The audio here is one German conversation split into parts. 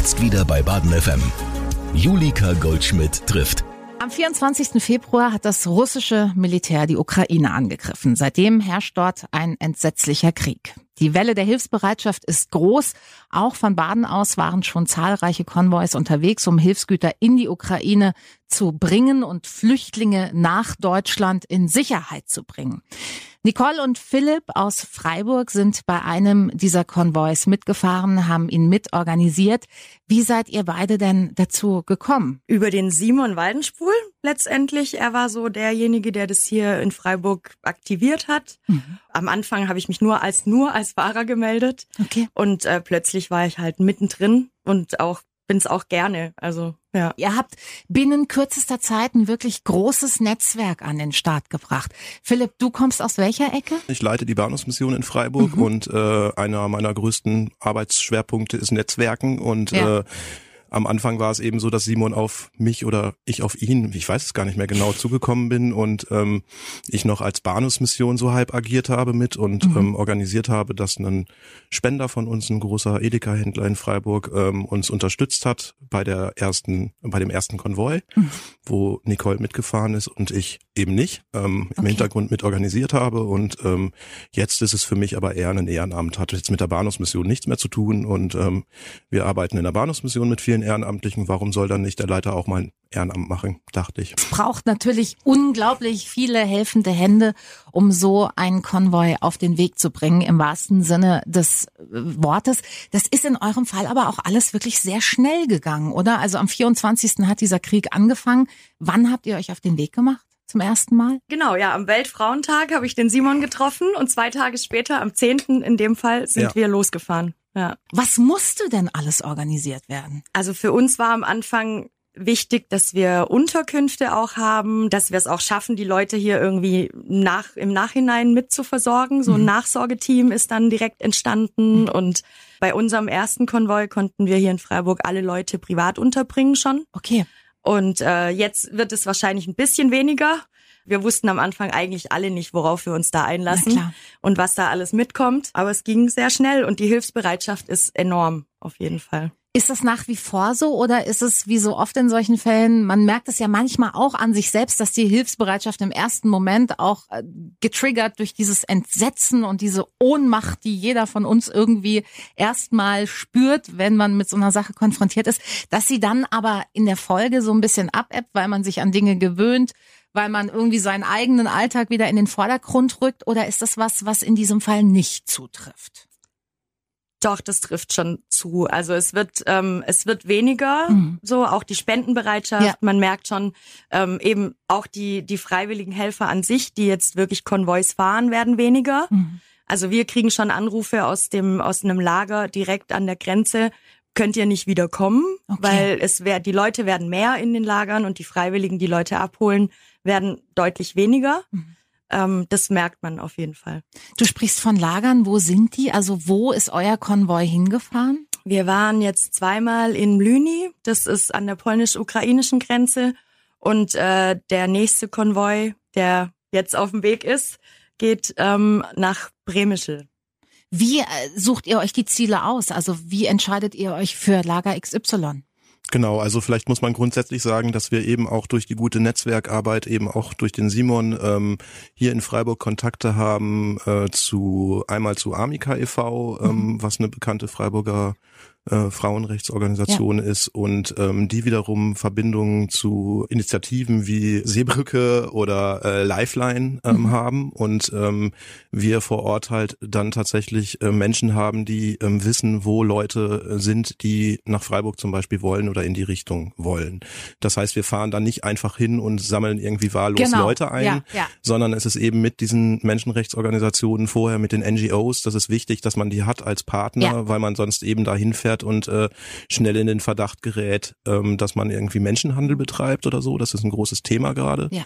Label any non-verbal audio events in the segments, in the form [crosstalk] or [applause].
Jetzt wieder bei Baden FM. Julika Goldschmidt trifft. Am 24. Februar hat das russische Militär die Ukraine angegriffen. Seitdem herrscht dort ein entsetzlicher Krieg. Die Welle der Hilfsbereitschaft ist groß. Auch von Baden aus waren schon zahlreiche Konvois unterwegs, um Hilfsgüter in die Ukraine zu bringen und Flüchtlinge nach Deutschland in Sicherheit zu bringen. Nicole und Philipp aus Freiburg sind bei einem dieser Konvois mitgefahren, haben ihn mitorganisiert. Wie seid ihr beide denn dazu gekommen? Über den Simon Waldenspul letztendlich. Er war so derjenige, der das hier in Freiburg aktiviert hat. Mhm. Am Anfang habe ich mich nur als nur als Fahrer gemeldet. Okay. Und äh, plötzlich war ich halt mittendrin und auch bin es auch gerne. Also ja. Ihr habt binnen kürzester Zeit ein wirklich großes Netzwerk an den Start gebracht. Philipp, du kommst aus welcher Ecke? Ich leite die Bahnhofsmission in Freiburg mhm. und äh, einer meiner größten Arbeitsschwerpunkte ist Netzwerken und ja. äh, am Anfang war es eben so, dass Simon auf mich oder ich auf ihn, ich weiß es gar nicht mehr genau, zugekommen bin und ähm, ich noch als Bahnhofsmission so halb agiert habe mit und mhm. ähm, organisiert habe, dass ein Spender von uns, ein großer Edeka-Händler in Freiburg, ähm, uns unterstützt hat bei der ersten, bei dem ersten Konvoi, mhm. wo Nicole mitgefahren ist und ich eben nicht, ähm, im okay. Hintergrund mit organisiert habe und ähm, jetzt ist es für mich aber eher ein Ehrenamt, hat jetzt mit der Bahnhofsmission nichts mehr zu tun und ähm, wir arbeiten in der Bahnhofsmission mit vielen vielen Ehrenamtlichen, warum soll dann nicht der Leiter auch mal ein Ehrenamt machen, dachte ich. Es braucht natürlich unglaublich viele helfende Hände, um so einen Konvoi auf den Weg zu bringen, im wahrsten Sinne des äh, Wortes. Das ist in eurem Fall aber auch alles wirklich sehr schnell gegangen, oder? Also am 24. hat dieser Krieg angefangen. Wann habt ihr euch auf den Weg gemacht? Zum ersten Mal? Genau, ja, am Weltfrauentag habe ich den Simon getroffen und zwei Tage später, am 10. in dem Fall, sind ja. wir losgefahren. Ja. Was musste denn alles organisiert werden? Also für uns war am Anfang wichtig, dass wir Unterkünfte auch haben, dass wir es auch schaffen, die Leute hier irgendwie nach, im Nachhinein mit zu versorgen. So ein mhm. Nachsorgeteam ist dann direkt entstanden mhm. und bei unserem ersten Konvoi konnten wir hier in Freiburg alle Leute privat unterbringen schon. Okay. Und äh, jetzt wird es wahrscheinlich ein bisschen weniger, wir wussten am Anfang eigentlich alle nicht, worauf wir uns da einlassen und was da alles mitkommt. Aber es ging sehr schnell und die Hilfsbereitschaft ist enorm, auf jeden Fall. Ist das nach wie vor so oder ist es wie so oft in solchen Fällen, man merkt es ja manchmal auch an sich selbst, dass die Hilfsbereitschaft im ersten Moment auch äh, getriggert durch dieses Entsetzen und diese Ohnmacht, die jeder von uns irgendwie erstmal spürt, wenn man mit so einer Sache konfrontiert ist, dass sie dann aber in der Folge so ein bisschen abebbt, weil man sich an Dinge gewöhnt, weil man irgendwie seinen eigenen Alltag wieder in den Vordergrund rückt? Oder ist das was, was in diesem Fall nicht zutrifft? Doch, das trifft schon zu. Also es wird ähm, es wird weniger, mhm. so auch die Spendenbereitschaft. Ja. Man merkt schon ähm, eben auch die die freiwilligen Helfer an sich, die jetzt wirklich Konvois fahren, werden weniger. Mhm. Also wir kriegen schon Anrufe aus dem aus einem Lager direkt an der Grenze. Könnt ihr nicht wieder kommen, okay. weil es wär, die Leute werden mehr in den Lagern und die Freiwilligen, die Leute abholen, werden deutlich weniger. Mhm. Ähm, das merkt man auf jeden Fall. Du sprichst von Lagern. Wo sind die? Also wo ist euer Konvoi hingefahren? Wir waren jetzt zweimal in Mlyni. Das ist an der polnisch-ukrainischen Grenze. Und äh, der nächste Konvoi, der jetzt auf dem Weg ist, geht ähm, nach Bremischl. Wie äh, sucht ihr euch die Ziele aus? Also wie entscheidet ihr euch für Lager XY? Genau, also vielleicht muss man grundsätzlich sagen, dass wir eben auch durch die gute Netzwerkarbeit, eben auch durch den Simon ähm, hier in Freiburg Kontakte haben äh, zu einmal zu Amica e.V., ähm, mhm. was eine bekannte Freiburger äh, Frauenrechtsorganisation ja. ist und ähm, die wiederum Verbindungen zu Initiativen wie Seebrücke oder äh, Lifeline ähm, mhm. haben und ähm, wir vor Ort halt dann tatsächlich äh, Menschen haben, die ähm, wissen, wo Leute äh, sind, die nach Freiburg zum Beispiel wollen oder in die Richtung wollen. Das heißt, wir fahren dann nicht einfach hin und sammeln irgendwie wahllos genau. Leute ein, ja, ja. sondern es ist eben mit diesen Menschenrechtsorganisationen vorher, mit den NGOs, das ist wichtig, dass man die hat als Partner, weil man sonst eben dahin fährt fährt und äh, schnell in den Verdacht gerät, ähm, dass man irgendwie Menschenhandel betreibt oder so. Das ist ein großes Thema gerade. Ja.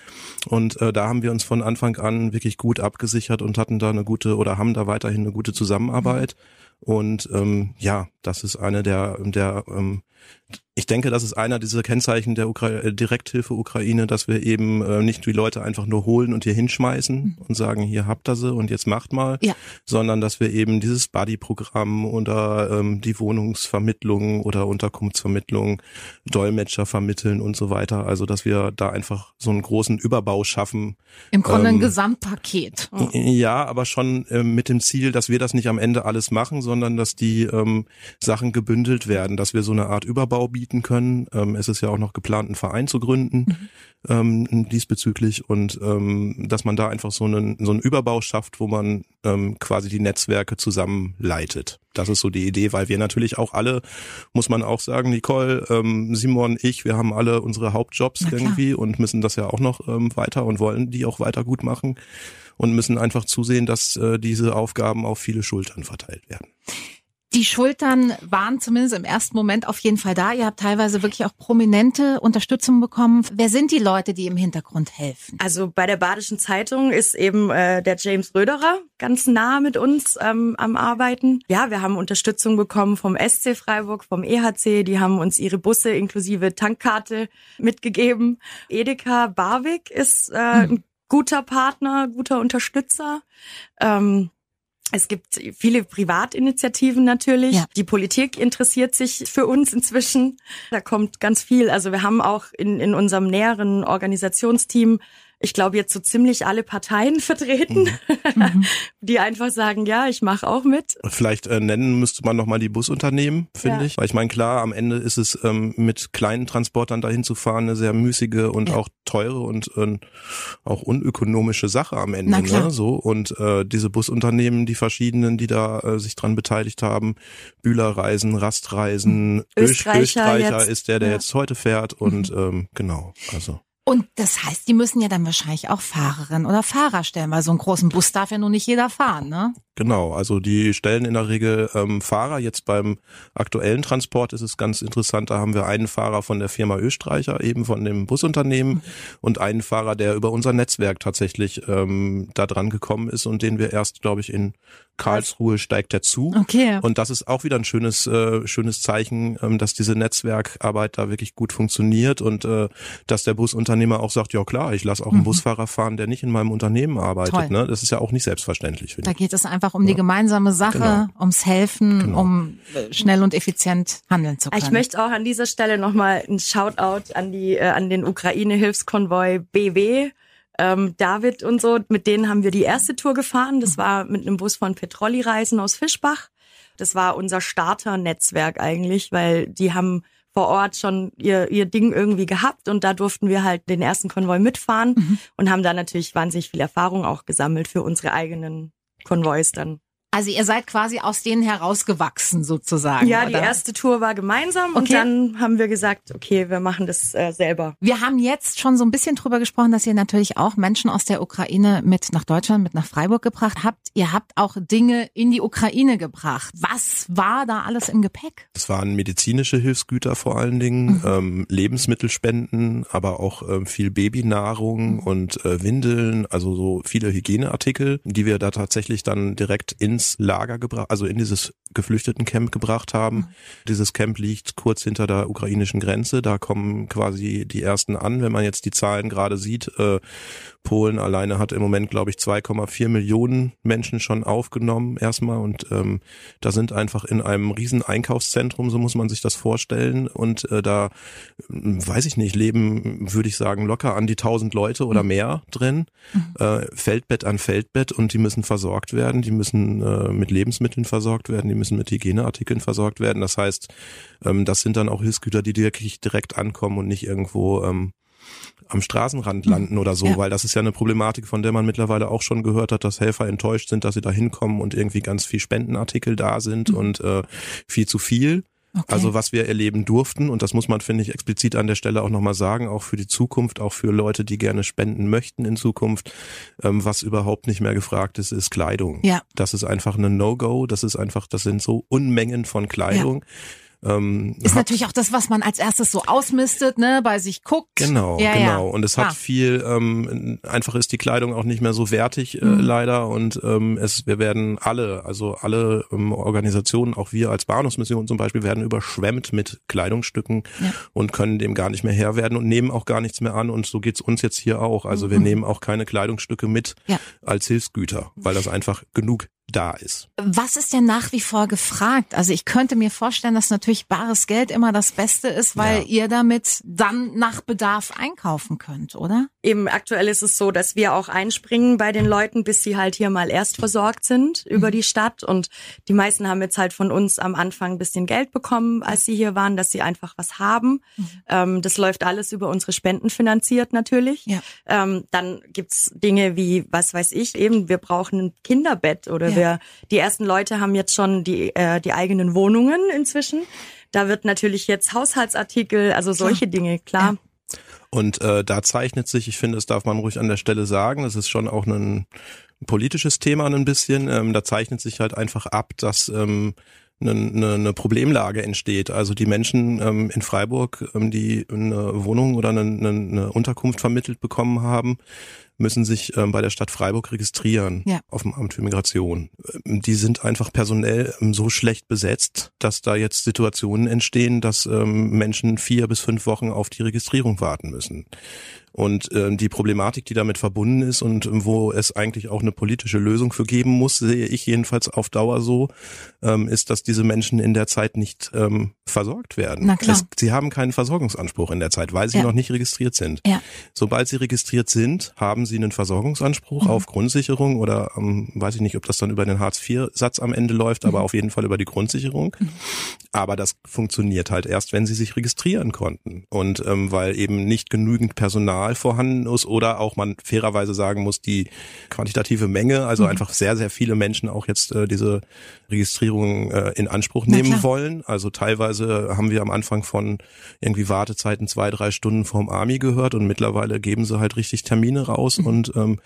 Und äh, da haben wir uns von Anfang an wirklich gut abgesichert und hatten da eine gute oder haben da weiterhin eine gute Zusammenarbeit. Mhm. Und ähm, ja, Das ist eine der, der ähm, ich denke, das ist einer dieser Kennzeichen der Ukra äh, Direkthilfe Ukraine, dass wir eben äh, nicht die Leute einfach nur holen und hier hinschmeißen mhm. und sagen, hier habt ihr sie und jetzt macht mal, ja. sondern dass wir eben dieses Buddy-Programm oder ähm, die Wohnungsvermittlung oder Unterkunftsvermittlung, Dolmetscher vermitteln und so weiter. Also dass wir da einfach so einen großen Überbau schaffen. Im Grunde ähm, ein Gesamtpaket. Ja, aber schon äh, mit dem Ziel, dass wir das nicht am Ende alles machen, sondern dass die ähm, Sachen gebündelt werden, dass wir so eine Art Überbau bieten können. Ähm, es ist ja auch noch geplant, einen Verein zu gründen mhm. ähm, diesbezüglich und ähm, dass man da einfach so einen, so einen Überbau schafft, wo man ähm, quasi die Netzwerke zusammenleitet. Das ist so die Idee, weil wir natürlich auch alle, muss man auch sagen, Nicole, ähm, Simon, ich, wir haben alle unsere Hauptjobs irgendwie und müssen das ja auch noch ähm, weiter und wollen die auch weiter gut machen und müssen einfach zusehen, dass äh, diese Aufgaben auf viele Schultern verteilt werden. Die Schultern waren zumindest im ersten Moment auf jeden Fall da. Ihr habt teilweise wirklich auch prominente Unterstützung bekommen. Wer sind die Leute, die im Hintergrund helfen? Also bei der Badischen Zeitung ist eben äh, der James Röderer ganz nah mit uns ähm, am Arbeiten. Ja, wir haben Unterstützung bekommen vom SC Freiburg, vom EHC. Die haben uns ihre Busse inklusive Tankkarte mitgegeben. Edeka Barwig ist äh, ein guter Partner, guter Unterstützer. Ähm, es gibt viele Privatinitiativen natürlich. Ja. Die Politik interessiert sich für uns inzwischen. Da kommt ganz viel. Also wir haben auch in, in unserem näheren Organisationsteam ich glaube, jetzt so ziemlich alle Parteien [laughs] vertreten, mhm. [laughs] die einfach sagen, ja, ich mache auch mit. Vielleicht äh, nennen müsste man nochmal die Busunternehmen, finde ja. ich. Weil ich meine, klar, am Ende ist es ähm, mit kleinen Transportern dahin zu fahren eine sehr müßige und ja. auch teure und äh, auch unökonomische Sache am Ende. Ne? So Und äh, diese Busunternehmen, die verschiedenen, die da äh, sich dran beteiligt haben, Bühlerreisen, Rastreisen, Österreicher, Österreicher ist der, der ja. jetzt heute fährt und mhm. ähm, genau, also. Und das heißt, die müssen ja dann wahrscheinlich auch Fahrerinnen oder Fahrer stellen, weil so einen großen Bus darf ja nun nicht jeder fahren, ne? Genau, also die stellen in der Regel ähm, Fahrer. Jetzt beim aktuellen Transport ist es ganz interessant, da haben wir einen Fahrer von der Firma Östreicher, eben von dem Busunternehmen, und einen Fahrer, der über unser Netzwerk tatsächlich ähm, da dran gekommen ist und den wir erst, glaube ich, in Karlsruhe steigt dazu. Okay. Und das ist auch wieder ein schönes, äh, schönes Zeichen, ähm, dass diese Netzwerkarbeit da wirklich gut funktioniert und äh, dass der Busunternehmer auch sagt, ja klar, ich lasse auch einen mhm. Busfahrer fahren, der nicht in meinem Unternehmen arbeitet. Ne? Das ist ja auch nicht selbstverständlich. Da geht es einfach um ja. die gemeinsame Sache, genau. ums Helfen, genau. um äh, schnell und effizient handeln zu können. Ich möchte auch an dieser Stelle nochmal ein Shoutout an die äh, an den Ukraine-Hilfskonvoi BW ähm, David und so, mit denen haben wir die erste Tour gefahren. Das war mit einem Bus von Petrolli Reisen aus Fischbach. Das war unser Starter-Netzwerk eigentlich, weil die haben vor Ort schon ihr, ihr Ding irgendwie gehabt und da durften wir halt den ersten Konvoi mitfahren mhm. und haben da natürlich wahnsinnig viel Erfahrung auch gesammelt für unsere eigenen Konvois dann. Also ihr seid quasi aus denen herausgewachsen sozusagen. Ja, oder? die erste Tour war gemeinsam okay. und dann haben wir gesagt, okay, wir machen das äh, selber. Wir haben jetzt schon so ein bisschen drüber gesprochen, dass ihr natürlich auch Menschen aus der Ukraine mit nach Deutschland, mit nach Freiburg gebracht habt. Ihr habt auch Dinge in die Ukraine gebracht. Was war da alles im Gepäck? Es waren medizinische Hilfsgüter vor allen Dingen, mhm. ähm, Lebensmittelspenden, aber auch ähm, viel Babynahrung mhm. und äh, Windeln, also so viele Hygieneartikel, die wir da tatsächlich dann direkt ins ins Lager gebracht, also in dieses Geflüchtetencamp gebracht haben. Mhm. Dieses Camp liegt kurz hinter der ukrainischen Grenze. Da kommen quasi die ersten an. Wenn man jetzt die Zahlen gerade sieht, äh, Polen alleine hat im Moment, glaube ich, 2,4 Millionen Menschen schon aufgenommen erstmal. Und ähm, da sind einfach in einem riesen Einkaufszentrum, so muss man sich das vorstellen. Und äh, da, hm, weiß ich nicht, leben, würde ich sagen, locker an die 1000 Leute oder mhm. mehr drin. Mhm. Äh, Feldbett an Feldbett und die müssen versorgt werden. Die müssen äh, mit Lebensmitteln versorgt werden. Die müssen mit Hygieneartikeln versorgt werden. Das heißt, ähm, das sind dann auch Hilfsgüter, die wirklich direkt ankommen und nicht irgendwo ähm, am Straßenrand landen oder so, ja. weil das ist ja eine Problematik, von der man mittlerweile auch schon gehört hat, dass Helfer enttäuscht sind, dass sie da hinkommen und irgendwie ganz viel Spendenartikel da sind mhm. und äh, viel zu viel. Okay. Also was wir erleben durften, und das muss man, finde ich, explizit an der Stelle auch nochmal sagen, auch für die Zukunft, auch für Leute, die gerne spenden möchten in Zukunft, ähm, was überhaupt nicht mehr gefragt ist, ist Kleidung. Ja. Das ist einfach eine No-Go, das ist einfach, das sind so Unmengen von Kleidung. Ja Ähm, ist natürlich auch das, was man als erstes so ausmistet, ne, bei sich guckt. Genau, ja, genau. Ja. Und es hat ah. viel, ähm, einfach ist die Kleidung auch nicht mehr so wertig äh, Mhm. leider und ähm, es, wir werden alle, also alle ähm, Organisationen, auch wir als Bahnhofsmission zum Beispiel, werden überschwemmt mit Kleidungsstücken Ja. und können dem gar nicht mehr Herr werden und nehmen auch gar nichts mehr an und so geht's uns jetzt hier auch. Also wir Mhm. nehmen auch keine Kleidungsstücke mit als Hilfsgüter, weil das einfach genug da ist. Was ist denn nach wie vor gefragt? Also ich könnte mir vorstellen, dass natürlich bares Geld immer das Beste ist, weil Ja. ihr damit dann nach Bedarf einkaufen könnt, oder? Eben aktuell ist es so, dass wir auch einspringen bei den Leuten, bis sie halt hier mal erst versorgt sind über die Stadt. Und die meisten haben jetzt halt von uns am Anfang ein bisschen Geld bekommen, als sie hier waren, dass sie einfach was haben. Ähm, das läuft alles über unsere Spenden finanziert natürlich. Ja. Ähm, dann gibt's Dinge wie, was weiß ich, eben, wir brauchen ein Kinderbett oder Ja. wir, die ersten Leute haben jetzt schon die, äh, die eigenen Wohnungen inzwischen. Da wird natürlich jetzt Haushaltsartikel, also solche Dinge, klar. Und äh, da zeichnet sich, ich finde, das darf man ruhig an der Stelle sagen, das ist schon auch ein politisches Thema ein bisschen. Ähm, da zeichnet sich halt einfach ab, dass ähm, eine, eine, eine Problemlage entsteht. Also die Menschen ähm, in Freiburg, ähm, die eine Wohnung oder eine, eine, eine Unterkunft vermittelt bekommen haben, müssen sich ähm, bei der Stadt Freiburg registrieren Ja. auf dem Amt für Migration. Ähm, Die sind einfach personell ähm, so schlecht besetzt, dass da jetzt Situationen entstehen, dass ähm, Menschen vier bis fünf Wochen auf die Registrierung warten müssen. Und ähm, die Problematik, die damit verbunden ist und ähm, wo es eigentlich auch eine politische Lösung für geben muss, sehe ich jedenfalls auf Dauer so, ähm, ist, dass diese Menschen in der Zeit nicht ähm, versorgt werden. Na klar. Es, sie haben keinen Versorgungsanspruch in der Zeit, weil sie Ja. noch nicht registriert sind. Ja. Sobald sie registriert sind, haben sie einen Versorgungsanspruch Mhm. auf Grundsicherung oder ähm, weiß ich nicht, ob das dann über den Hartz-IV-Satz am Ende läuft, aber Mhm. auf jeden Fall über die Grundsicherung. Aber das funktioniert halt erst, wenn sie sich registrieren konnten. Und ähm, weil eben nicht genügend Personal vorhanden ist oder auch man fairerweise sagen muss, die quantitative Menge, also Mhm. einfach sehr, sehr viele Menschen auch jetzt äh, diese Registrierung äh, in Anspruch nehmen wollen. Also teilweise haben wir am Anfang von irgendwie Wartezeiten zwei, drei Stunden vorm Army gehört und mittlerweile geben sie halt richtig Termine raus und ähm,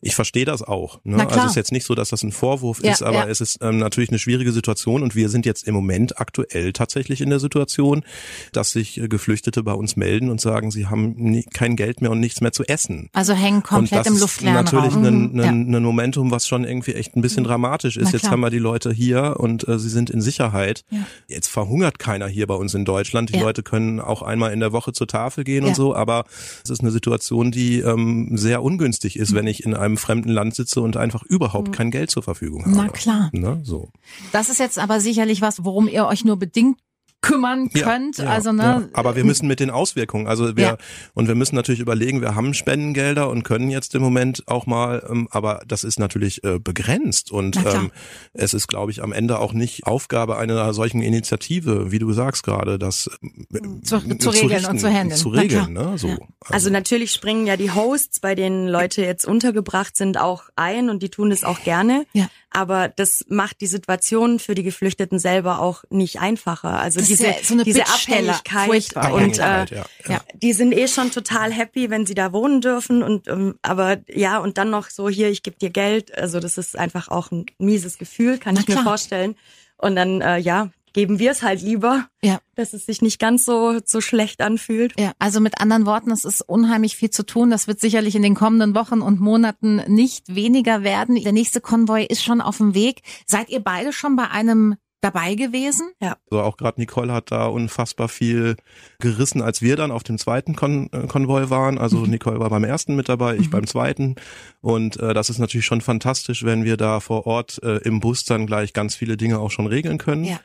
ich verstehe das auch. Ne? Mhm. Also es ist jetzt nicht so, dass das ein Vorwurf Ja, ist, aber ja. es ist ähm, natürlich eine schwierige Situation und wir sind jetzt im Moment aktuell tatsächlich in der Situation, dass sich äh, Geflüchtete bei uns melden und sagen, sie haben nie, kein Geld mehr und nichts mehr zu essen. Also hängen komplett das im ist luftleeren natürlich Raum. ein, Mhm. ein, ein Momentum, was schon irgendwie echt ein bisschen dramatisch ist. Na Jetzt haben wir die Leute hier und äh, sie sind in Sicherheit. Ja. Jetzt verhungert keiner hier bei uns in Deutschland. Die Ja. Leute können auch einmal in der Woche zur Tafel gehen Ja. und so, aber es ist eine Situation, die ähm, sehr ungünstig Mhm. ist, wenn ich in einem fremden Land sitze und einfach überhaupt kein Geld zur Verfügung habe. Na klar. Ne? So. Das ist jetzt aber sicherlich was, worum ihr euch nur bedingt kümmern könnt. ja, also ne, ja. Aber wir müssen mit den Auswirkungen, also wir Ja. und wir müssen natürlich überlegen, wir haben Spendengelder und können jetzt im Moment auch mal, ähm, aber das ist natürlich äh, begrenzt und ähm, es ist, glaube ich, am Ende auch nicht Aufgabe einer solchen Initiative, wie du sagst gerade, das ähm, Zu- zu regeln und zu handeln. zu regeln, ne? So. Ja. Also natürlich springen ja die Hosts, bei denen Leute jetzt untergebracht sind, auch ein und die tun das auch gerne. Ja. Aber das macht die Situation für die Geflüchteten selber auch nicht einfacher. Also Das ist diese, ja so eine diese. Abhängigkeit Furchtbar. und äh, Abhängigkeit, ja, ja. ja. die sind eh schon total happy, wenn sie da wohnen dürfen und ähm, aber ja und dann noch so hier, ich gebe dir Geld. Also das ist einfach auch ein mieses Gefühl, kann Na ich mir klar. vorstellen. Und dann äh, ja geben wir es halt lieber, Ja. dass es sich nicht ganz so so schlecht anfühlt. Ja, also mit anderen Worten, es ist unheimlich viel zu tun. Das wird sicherlich in den kommenden Wochen und Monaten nicht weniger werden. Der nächste Konvoi ist schon auf dem Weg. Seid ihr beide schon bei einem dabei gewesen? So auch gerade Nicole hat da unfassbar viel gerissen, als wir dann auf dem zweiten Kon äh, Konvoi waren. Also Mhm. Nicole war beim ersten mit dabei, ich beim zweiten. Und äh, das ist natürlich schon fantastisch, wenn wir da vor Ort äh, im Bus dann gleich ganz viele Dinge auch schon regeln können. Ja.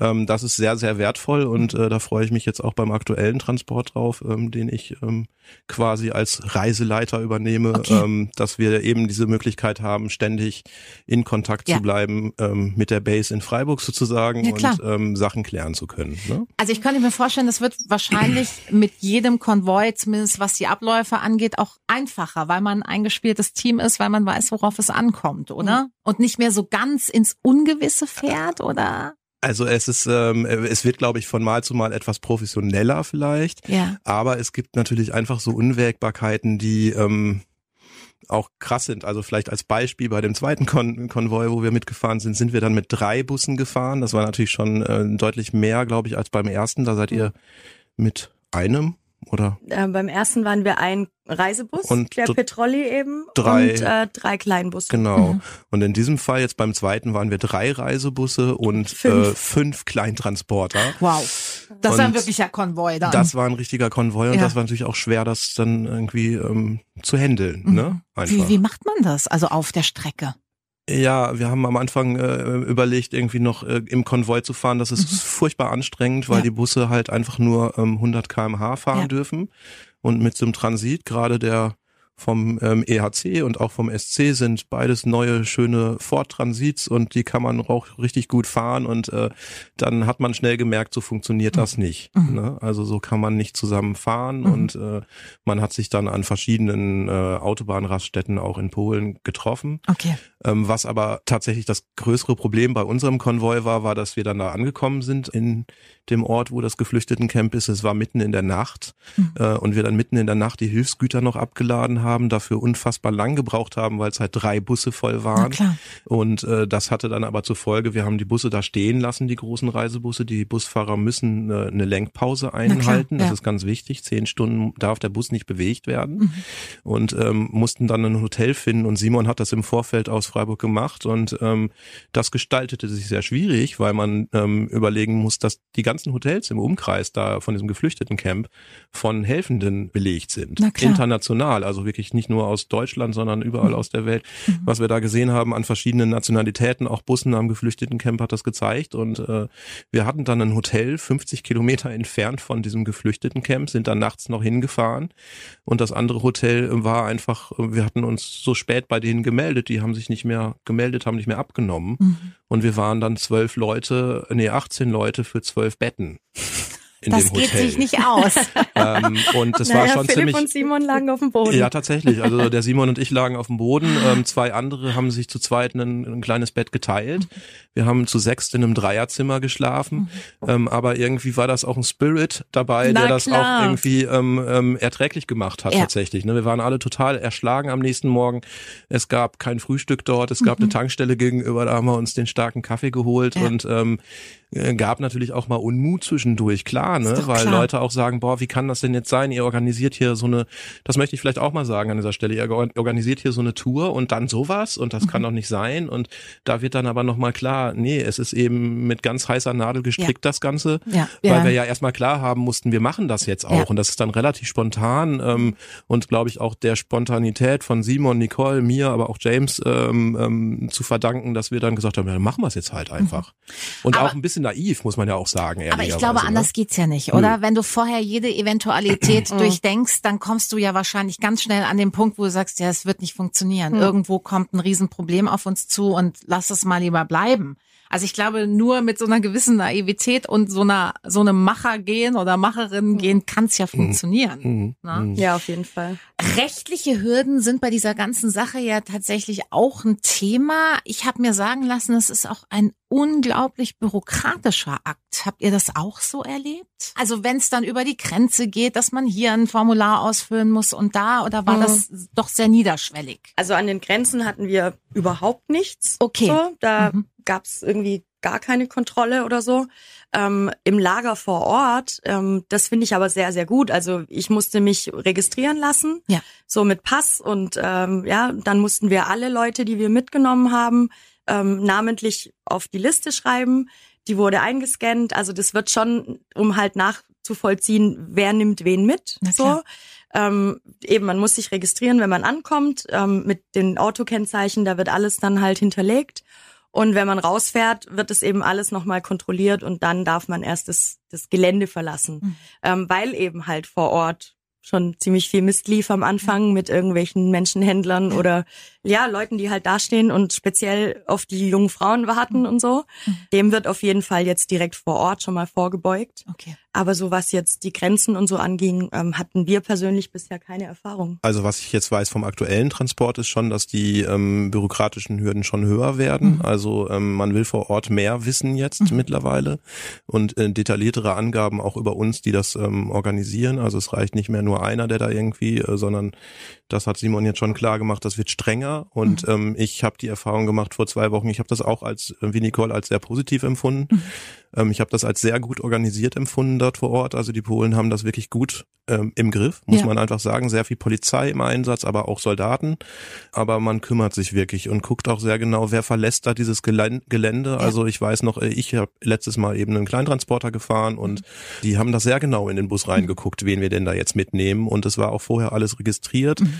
Ähm, das ist sehr, sehr wertvoll und äh, da freue ich mich jetzt auch beim aktuellen Transport drauf, ähm, den ich ähm, quasi als Reiseleiter übernehme, Okay. ähm, dass wir eben diese Möglichkeit haben, ständig in Kontakt Ja. zu bleiben ähm, mit der Base in Freiburg sozusagen Ja, und ähm, Sachen klären zu können. Ne? Also ich könnte mir vorstellen, das wird wahrscheinlich mit jedem Konvoi, zumindest was die Abläufe angeht, auch einfacher, weil man ein eingespieltes Team ist, weil man weiß, worauf es ankommt, oder? Und nicht mehr so ganz ins Ungewisse fährt, oder? Also es ist, ähm, es wird, glaube ich, von Mal zu Mal etwas professioneller vielleicht. Ja. Aber es gibt natürlich einfach so Unwägbarkeiten, die ähm, auch krass sind. Also vielleicht als Beispiel bei dem zweiten Kon Konvoi, wo wir mitgefahren sind, sind wir dann mit drei Bussen gefahren. Das war natürlich schon äh, deutlich mehr, glaube ich, als beim ersten. Da seid ihr mit einem oder? Äh, beim ersten waren wir ein Reisebus, und der Petrolli eben drei, und äh, drei Kleinbusse. Genau. Mhm. Und in diesem Fall jetzt beim zweiten waren wir drei Reisebusse und fünf, äh, fünf Kleintransporter. Wow. Das und war ein wirklicher Konvoi dann. Das war ein richtiger Konvoi und ja. das war natürlich auch schwer, das dann irgendwie ähm, zu handeln. Mhm. Ne? Einfach. Wie, wie macht man das? Also auf der Strecke? Ja, wir haben am Anfang äh, überlegt, irgendwie noch äh, im Konvoi zu fahren. Das ist mhm. furchtbar anstrengend, weil ja. die Busse halt einfach nur ähm, 100 kmh fahren ja. dürfen. Und mit so einem Transit, gerade der vom ähm, EHC und auch vom SC sind beides neue schöne Ford Transits und die kann man auch richtig gut fahren und äh, dann hat man schnell gemerkt, so funktioniert das mhm. nicht. Mhm. Ne? Also so kann man nicht zusammen fahren mhm. und äh, man hat sich dann an verschiedenen äh, Autobahnraststätten auch in Polen getroffen. Okay. Ähm, was aber tatsächlich das größere Problem bei unserem Konvoi war, war, dass wir dann da angekommen sind in dem Ort, wo das Geflüchtetencamp ist. Es war mitten in der Nacht mhm. äh, und wir dann mitten in der Nacht die Hilfsgüter noch abgeladen haben, dafür unfassbar lang gebraucht haben, weil es halt drei Busse voll waren. Und äh, das hatte dann aber zur Folge, wir haben die Busse da stehen lassen, die großen Reisebusse. Die Busfahrer müssen äh, eine Lenkpause einhalten. Ja. Das ist ganz wichtig. Zehn Stunden darf der Bus nicht bewegt werden. Mhm. Und ähm, mussten dann ein Hotel finden. Und Simon hat das im Vorfeld aus Freiburg gemacht. Und ähm, das gestaltete sich sehr schwierig, weil man ähm, überlegen muss, dass die ganzen ganzen Hotels im Umkreis da von diesem Geflüchtetencamp von Helfenden belegt sind. International, also wirklich nicht nur aus Deutschland, sondern überall mhm. aus der Welt. Mhm. Was wir da gesehen haben an verschiedenen Nationalitäten, auch Bussen am Geflüchtetencamp hat das gezeigt. Und äh, wir hatten dann ein Hotel 50 Kilometer entfernt von diesem Geflüchtetencamp, sind dann nachts noch hingefahren. Und das andere Hotel war einfach, wir hatten uns so spät bei denen gemeldet, die haben sich nicht mehr gemeldet, haben nicht mehr abgenommen. Mhm. Und wir waren dann zwölf Leute, nee, 18 Leute für zwölf Betten in das dem Hotel. Das geht sich nicht aus. [laughs] ähm, und das naja, war schon Philipp ziemlich. und Simon lagen auf dem Boden. Ja, tatsächlich. Also der Simon und ich lagen auf dem Boden. [laughs] Ähm, zwei andere haben sich zu zweit ein, ein kleines Bett geteilt. Wir haben zu sechst in einem Dreierzimmer geschlafen. Ähm, aber irgendwie war das auch ein Spirit dabei, Na, der das klar. auch irgendwie ähm, ähm, erträglich gemacht hat ja. tatsächlich. Ne? Wir waren alle total erschlagen am nächsten Morgen. Es gab kein Frühstück dort. Es gab mhm. eine Tankstelle gegenüber. Da haben wir uns den starken Kaffee geholt ja. und ähm, äh, gab natürlich auch mal Unmut zwischendurch, klar, ne? Weil klar. Leute auch sagen, boah, wie kann das denn jetzt sein? Ihr organisiert hier so eine, das möchte ich vielleicht auch mal sagen an dieser Stelle, ihr organisiert hier so eine Tour und dann sowas und das mhm. kann doch nicht sein. Und da wird dann aber nochmal klar, nee, es ist eben mit ganz heißer Nadel gestrickt, ja. das Ganze, ja. weil ja. wir ja erstmal klar haben mussten, wir machen das jetzt auch. Ja. Und das ist dann relativ spontan ähm, und glaube ich auch der Spontanität von Simon, Nicole, mir, aber auch James ähm, ähm, zu verdanken, dass wir dann gesagt haben, ja, dann machen wir es jetzt halt einfach. Mhm. Und aber auch ein bisschen bisschen naiv, muss man ja auch sagen. Aber ich glaube, anders ne? geht's ja nicht, oder? Hm. Wenn du vorher jede Eventualität [clears throat] durchdenkst, dann kommst du ja wahrscheinlich ganz schnell an den Punkt, wo du sagst, ja, es wird nicht funktionieren. Hm. Irgendwo kommt ein Riesenproblem auf uns zu und lass es mal lieber bleiben. Also ich glaube, nur mit so einer gewissen Naivität und so einer so einem Macher gehen oder Macherin gehen kann es ja funktionieren. Mhm. Ne? Ja, auf jeden Fall. Rechtliche Hürden sind bei dieser ganzen Sache ja tatsächlich auch ein Thema. Ich habe mir sagen lassen, es ist auch ein unglaublich bürokratischer Akt. Habt ihr das auch so erlebt? Also wenn es dann über die Grenze geht, dass man hier ein Formular ausfüllen muss und da, oder war mhm. das doch sehr niederschwellig? Also an den Grenzen hatten wir überhaupt nichts. Okay. So, da mhm gab es irgendwie gar keine Kontrolle oder so. Ähm, Im Lager vor Ort, ähm, das finde ich aber sehr, sehr gut. Also ich musste mich registrieren lassen, ja. so mit Pass und ähm, ja, dann mussten wir alle Leute, die wir mitgenommen haben, ähm, namentlich auf die Liste schreiben. Die wurde eingescannt. Also das wird schon, um halt nachzuvollziehen, wer nimmt wen mit. So. Ähm, eben, man muss sich registrieren, wenn man ankommt, ähm, mit den Autokennzeichen, da wird alles dann halt hinterlegt. Und wenn man rausfährt, wird es eben alles nochmal kontrolliert und dann darf man erst das, das Gelände verlassen. Mhm. Ähm, weil eben halt vor Ort schon ziemlich viel Mist lief am Anfang mit irgendwelchen Menschenhändlern oder ja, Leuten, die halt dastehen und speziell auf die jungen Frauen warten und so. Mhm. Dem wird auf jeden Fall jetzt direkt vor Ort schon mal vorgebeugt. Okay. Aber so was jetzt die Grenzen und so anging, ähm, hatten wir persönlich bisher keine Erfahrung. Also was ich jetzt weiß vom aktuellen Transport ist schon, dass die ähm, bürokratischen Hürden schon höher werden. Mhm. Also ähm, man will vor Ort mehr wissen jetzt mhm. mittlerweile und äh, detailliertere Angaben auch über uns, die das ähm, organisieren. Also es reicht nicht mehr nur einer, der da irgendwie, äh, sondern das hat Simon jetzt schon klar gemacht, das wird strenger. Und mhm. ähm, ich habe die Erfahrung gemacht vor zwei Wochen, ich habe das auch als, äh, wie Nicole, als sehr positiv empfunden. Mhm. Ähm, ich habe das als sehr gut organisiert empfunden dort vor Ort. Also die Polen haben das wirklich gut ähm, im Griff, muss ja. man einfach sagen. Sehr viel Polizei im Einsatz, aber auch Soldaten. Aber man kümmert sich wirklich und guckt auch sehr genau, wer verlässt da dieses Gelände. Ja. Also ich weiß noch, äh, ich habe letztes Mal eben einen Kleintransporter gefahren und die haben da sehr genau in den Bus reingeguckt, wen wir denn da jetzt mitnehmen. Und es war auch vorher alles registriert. Mhm.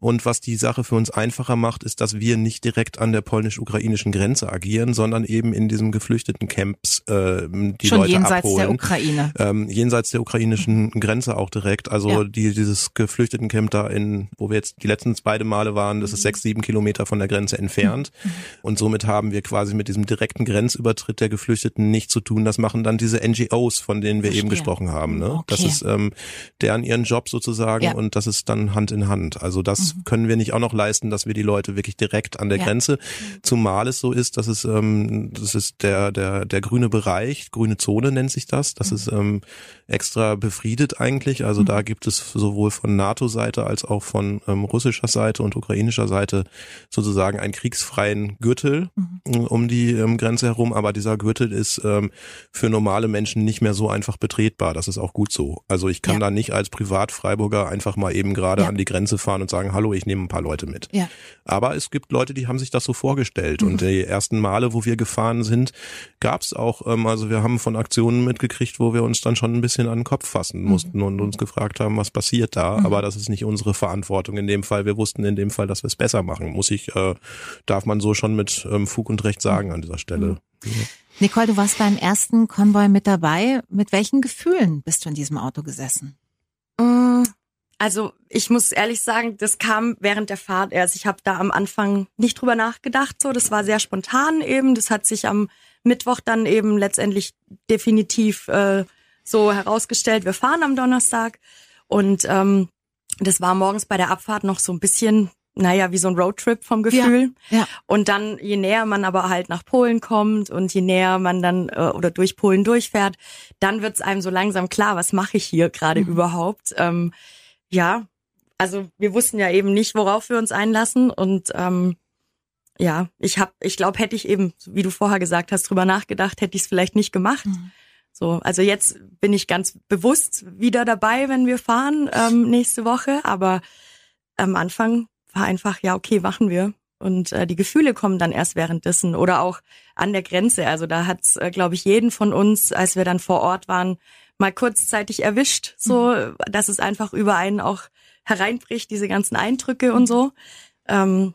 Und was die Sache für uns einfacher macht, ist, dass wir nicht direkt an der polnisch-ukrainischen Grenze agieren, sondern eben in diesem geflüchteten Camps äh, die Schon Leute jenseits abholen. der Ukraine. Ähm, jenseits der ukrainischen Grenze auch direkt. Also ja. die, dieses Geflüchtetencamp da in, wo wir jetzt die letzten beide Male waren, das ist sechs, sieben Kilometer von der Grenze entfernt. Mhm. Und somit haben wir quasi mit diesem direkten Grenzübertritt der Geflüchteten nichts zu tun. Das machen dann diese NGOs, von denen wir Verstehe. eben gesprochen haben. Ne? Okay. Das ist ähm, deren ihren Job sozusagen ja. und das ist dann Hand in Hand. Also das können wir nicht auch noch leisten, dass wir die Leute wirklich direkt an der ja. Grenze, zumal es so ist, dass es ähm, das ist der der der grüne Bereich grüne Zone nennt sich das. Das mhm. ist ähm, extra befriedet eigentlich. Also mhm. da gibt es sowohl von NATO-Seite als auch von ähm, russischer Seite und ukrainischer Seite sozusagen einen kriegsfreien Gürtel mhm. um die ähm, Grenze herum. Aber dieser Gürtel ist ähm, für normale Menschen nicht mehr so einfach betretbar. Das ist auch gut so. Also ich kann ja. da nicht als Privatfreiburger einfach mal eben gerade ja. an die Grenze fahren und sagen, hallo, ich nehme ein paar Leute mit. Ja. Aber es gibt Leute, die haben sich das so vorgestellt. Mhm. Und die ersten Male, wo wir gefahren sind, gab es auch, ähm, also wir haben von Aktionen mitgekriegt, wo wir uns dann schon ein bisschen an den Kopf fassen mhm. mussten mhm. und uns gefragt haben, was passiert da. Mhm. Aber das ist nicht unsere Verantwortung in dem Fall. Wir wussten in dem Fall, dass wir es besser machen. Muss ich, äh, darf man so schon mit ähm, Fug und Recht sagen an dieser Stelle. Mhm. Nicole, du warst beim ersten Konvoi mit dabei. Mit welchen Gefühlen bist du in diesem Auto gesessen? Also ich muss ehrlich sagen, das kam während der Fahrt erst. Ich habe da am Anfang nicht drüber nachgedacht. So, das war sehr spontan eben. Das hat sich am Mittwoch dann eben letztendlich definitiv äh, so herausgestellt, wir fahren am Donnerstag. Und ähm, das war morgens bei der Abfahrt noch so ein bisschen, naja, wie so ein Roadtrip vom Gefühl. Ja, ja. Und dann, je näher man aber halt nach Polen kommt und je näher man dann äh, oder durch Polen durchfährt, dann wird's einem so langsam klar, was mache ich hier gerade mhm. überhaupt. Ähm, ja, also wir wussten ja eben nicht, worauf wir uns einlassen und ähm, ja, ich hab, ich glaube, hätte ich eben, wie du vorher gesagt hast, drüber nachgedacht, hätte ich es vielleicht nicht gemacht. Mhm. So, also jetzt bin ich ganz bewusst wieder dabei, wenn wir fahren ähm, nächste Woche. Aber am Anfang war einfach, ja, okay, machen wir. Und äh, die Gefühle kommen dann erst währenddessen oder auch an der Grenze. Also da hat's, äh, glaube ich, jeden von uns, als wir dann vor Ort waren, mal kurzzeitig erwischt, so, mhm. dass es einfach über einen auch hereinbricht, diese ganzen Eindrücke und so. Ähm,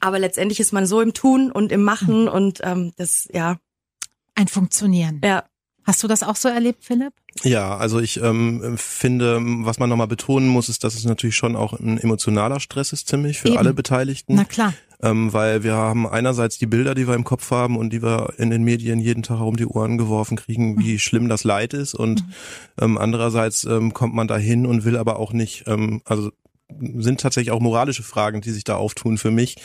aber letztendlich ist man so im Tun und im Machen mhm. und ähm, das, ja. Ein Funktionieren. Ja. Hast du das auch so erlebt, Philipp? Ja, also ich ähm, finde, was man nochmal betonen muss, ist, dass es natürlich schon auch ein emotionaler Stress ist, ziemlich für Eben. alle Beteiligten. Na klar. Ähm, weil wir haben einerseits die Bilder, die wir im Kopf haben und die wir in den Medien jeden Tag herum die Ohren geworfen kriegen, wie mhm. schlimm das Leid ist und mhm. ähm, andererseits ähm, kommt man dahin und will aber auch nicht, ähm, also sind tatsächlich auch moralische Fragen, die sich da auftun für mich.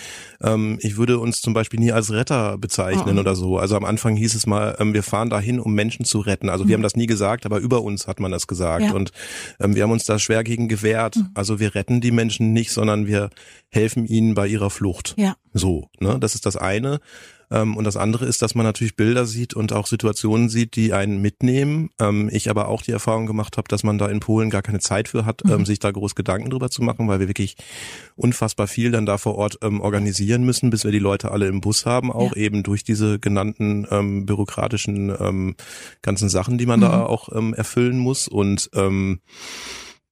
Ähm, ich würde uns zum Beispiel nie als Retter bezeichnen oh. oder so. Also am Anfang hieß es mal, ähm, wir fahren dahin, um Menschen zu retten. Also mhm. wir haben das nie gesagt, aber über uns hat man das gesagt. Ja. Und ähm, wir haben uns da schwer gegen gewehrt. Mhm. Also wir retten die Menschen nicht, sondern wir helfen ihnen bei ihrer Flucht. Ja. So, ne? Das ist das eine. Ähm, und das andere ist, dass man natürlich Bilder sieht und auch Situationen sieht, die einen mitnehmen. Ähm, ich aber auch die Erfahrung gemacht habe, dass man da in Polen gar keine Zeit für hat, ähm, mhm. sich da groß Gedanken drüber zu machen, weil wir wirklich unfassbar viel dann da vor Ort ähm, organisieren müssen, bis wir die Leute alle im Bus haben, auch ja. eben durch diese genannten ähm, bürokratischen ähm, ganzen Sachen, die man mhm. da auch ähm, erfüllen muss. Und ähm,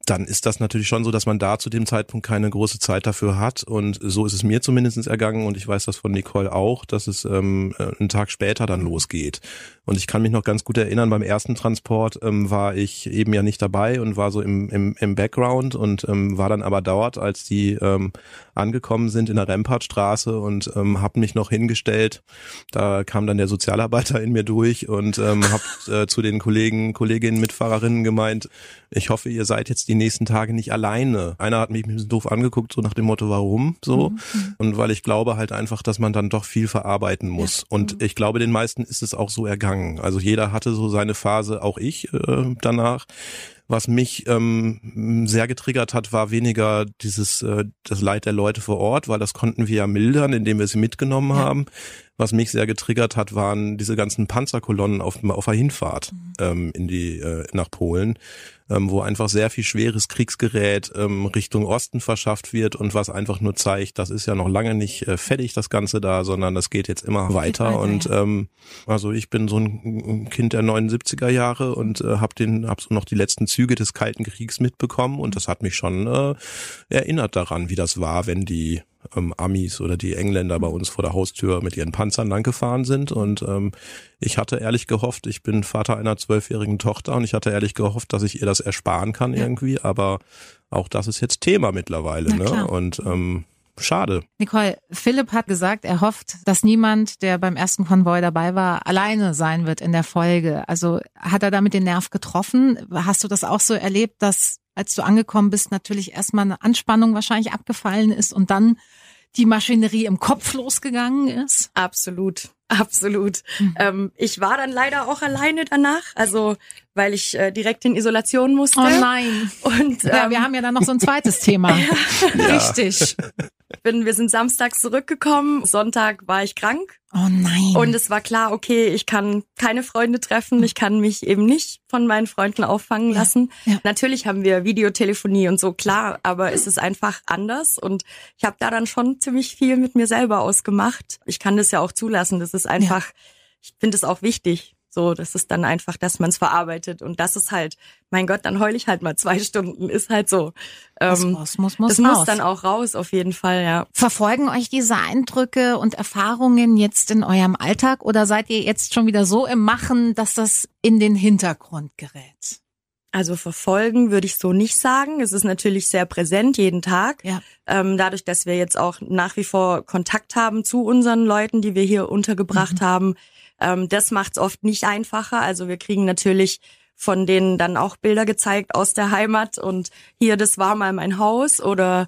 dann ist das natürlich schon so, dass man da zu dem Zeitpunkt keine große Zeit dafür hat. Und so ist es mir zumindest ergangen und ich weiß das von Nicole auch, dass es ähm, äh, einen Tag später dann losgeht. Und ich kann mich noch ganz gut erinnern, beim ersten Transport ähm, war ich eben ja nicht dabei und war so im, im, im Background und ähm, war dann aber dort, als die ähm, angekommen sind in der Rempartstraße und ähm, habe mich noch hingestellt. Da kam dann der Sozialarbeiter in mir durch und ähm, habe äh, zu den Kollegen, Kolleginnen, Mitfahrerinnen gemeint, ich hoffe, ihr seid jetzt die nächsten Tage nicht alleine. Einer hat mich ein bisschen doof angeguckt, so nach dem Motto, warum so? Mhm. Und weil ich glaube halt einfach, dass man dann doch viel verarbeiten muss. Ja. Und mhm. ich glaube, den meisten ist es auch so ergangen. Also jeder hatte so seine Phase, auch ich äh, danach. Was mich ähm, sehr getriggert hat, war weniger dieses äh, das Leid der Leute vor Ort, weil das konnten wir ja mildern, indem wir sie mitgenommen ja. haben. Was mich sehr getriggert hat, waren diese ganzen Panzerkolonnen auf, auf der Hinfahrt mhm. ähm, in die äh, nach Polen ähm, wo einfach sehr viel schweres Kriegsgerät ähm, Richtung Osten verschafft wird und was einfach nur zeigt, das ist ja noch lange nicht äh, fertig, das Ganze da, sondern das geht jetzt immer weiter. weiter. Und ähm, also ich bin so ein Kind der 79er Jahre und äh, habe den, hab so noch die letzten Züge des Kalten Kriegs mitbekommen und das hat mich schon äh, erinnert daran, wie das war, wenn die ähm, Amis oder die Engländer bei uns vor der Haustür mit ihren Panzern langgefahren sind. Und ähm, ich hatte ehrlich gehofft, ich bin Vater einer zwölfjährigen Tochter und ich hatte ehrlich gehofft, dass ich ihr das ersparen kann ja. irgendwie. Aber auch das ist jetzt Thema mittlerweile. Ne? Und ähm, schade. Nicole, Philipp hat gesagt, er hofft, dass niemand, der beim ersten Konvoi dabei war, alleine sein wird in der Folge. Also hat er damit den Nerv getroffen? Hast du das auch so erlebt, dass als du angekommen bist, natürlich erstmal eine Anspannung wahrscheinlich abgefallen ist und dann die Maschinerie im Kopf losgegangen ist? Absolut. Absolut. Mhm. Ähm, ich war dann leider auch alleine danach, also weil ich äh, direkt in Isolation musste. Oh nein. Und ähm, ja, wir haben ja dann noch so ein zweites [laughs] Thema. ja. Richtig. Bin, wir sind samstags zurückgekommen. Sonntag war ich krank. Oh nein. Und es war klar, okay, ich kann keine Freunde treffen. Ich kann mich eben nicht von meinen Freunden auffangen lassen. Ja, ja. Natürlich haben wir Videotelefonie und so, klar, aber es ist einfach anders. Und ich habe da dann schon ziemlich viel mit mir selber ausgemacht. Ich kann das ja auch zulassen. Das ist einfach, ja. ich finde es auch wichtig. So, das ist dann einfach, dass man es verarbeitet. Und das ist halt, mein Gott, dann heul ich halt mal zwei [laughs] Stunden, ist halt so. Ähm, das muss, muss, muss das raus. muss dann auch raus, auf jeden Fall, ja. Verfolgen euch diese Eindrücke und Erfahrungen jetzt in eurem Alltag oder seid ihr jetzt schon wieder so im Machen, dass das in den Hintergrund gerät? Also verfolgen würde ich so nicht sagen. Es ist natürlich sehr präsent jeden Tag. Ja. Ähm, dadurch, dass wir jetzt auch nach wie vor Kontakt haben zu unseren Leuten, die wir hier untergebracht mhm. haben, ähm, das macht es oft nicht einfacher. Also wir kriegen natürlich von denen dann auch Bilder gezeigt aus der Heimat und hier, das war mal mein Haus oder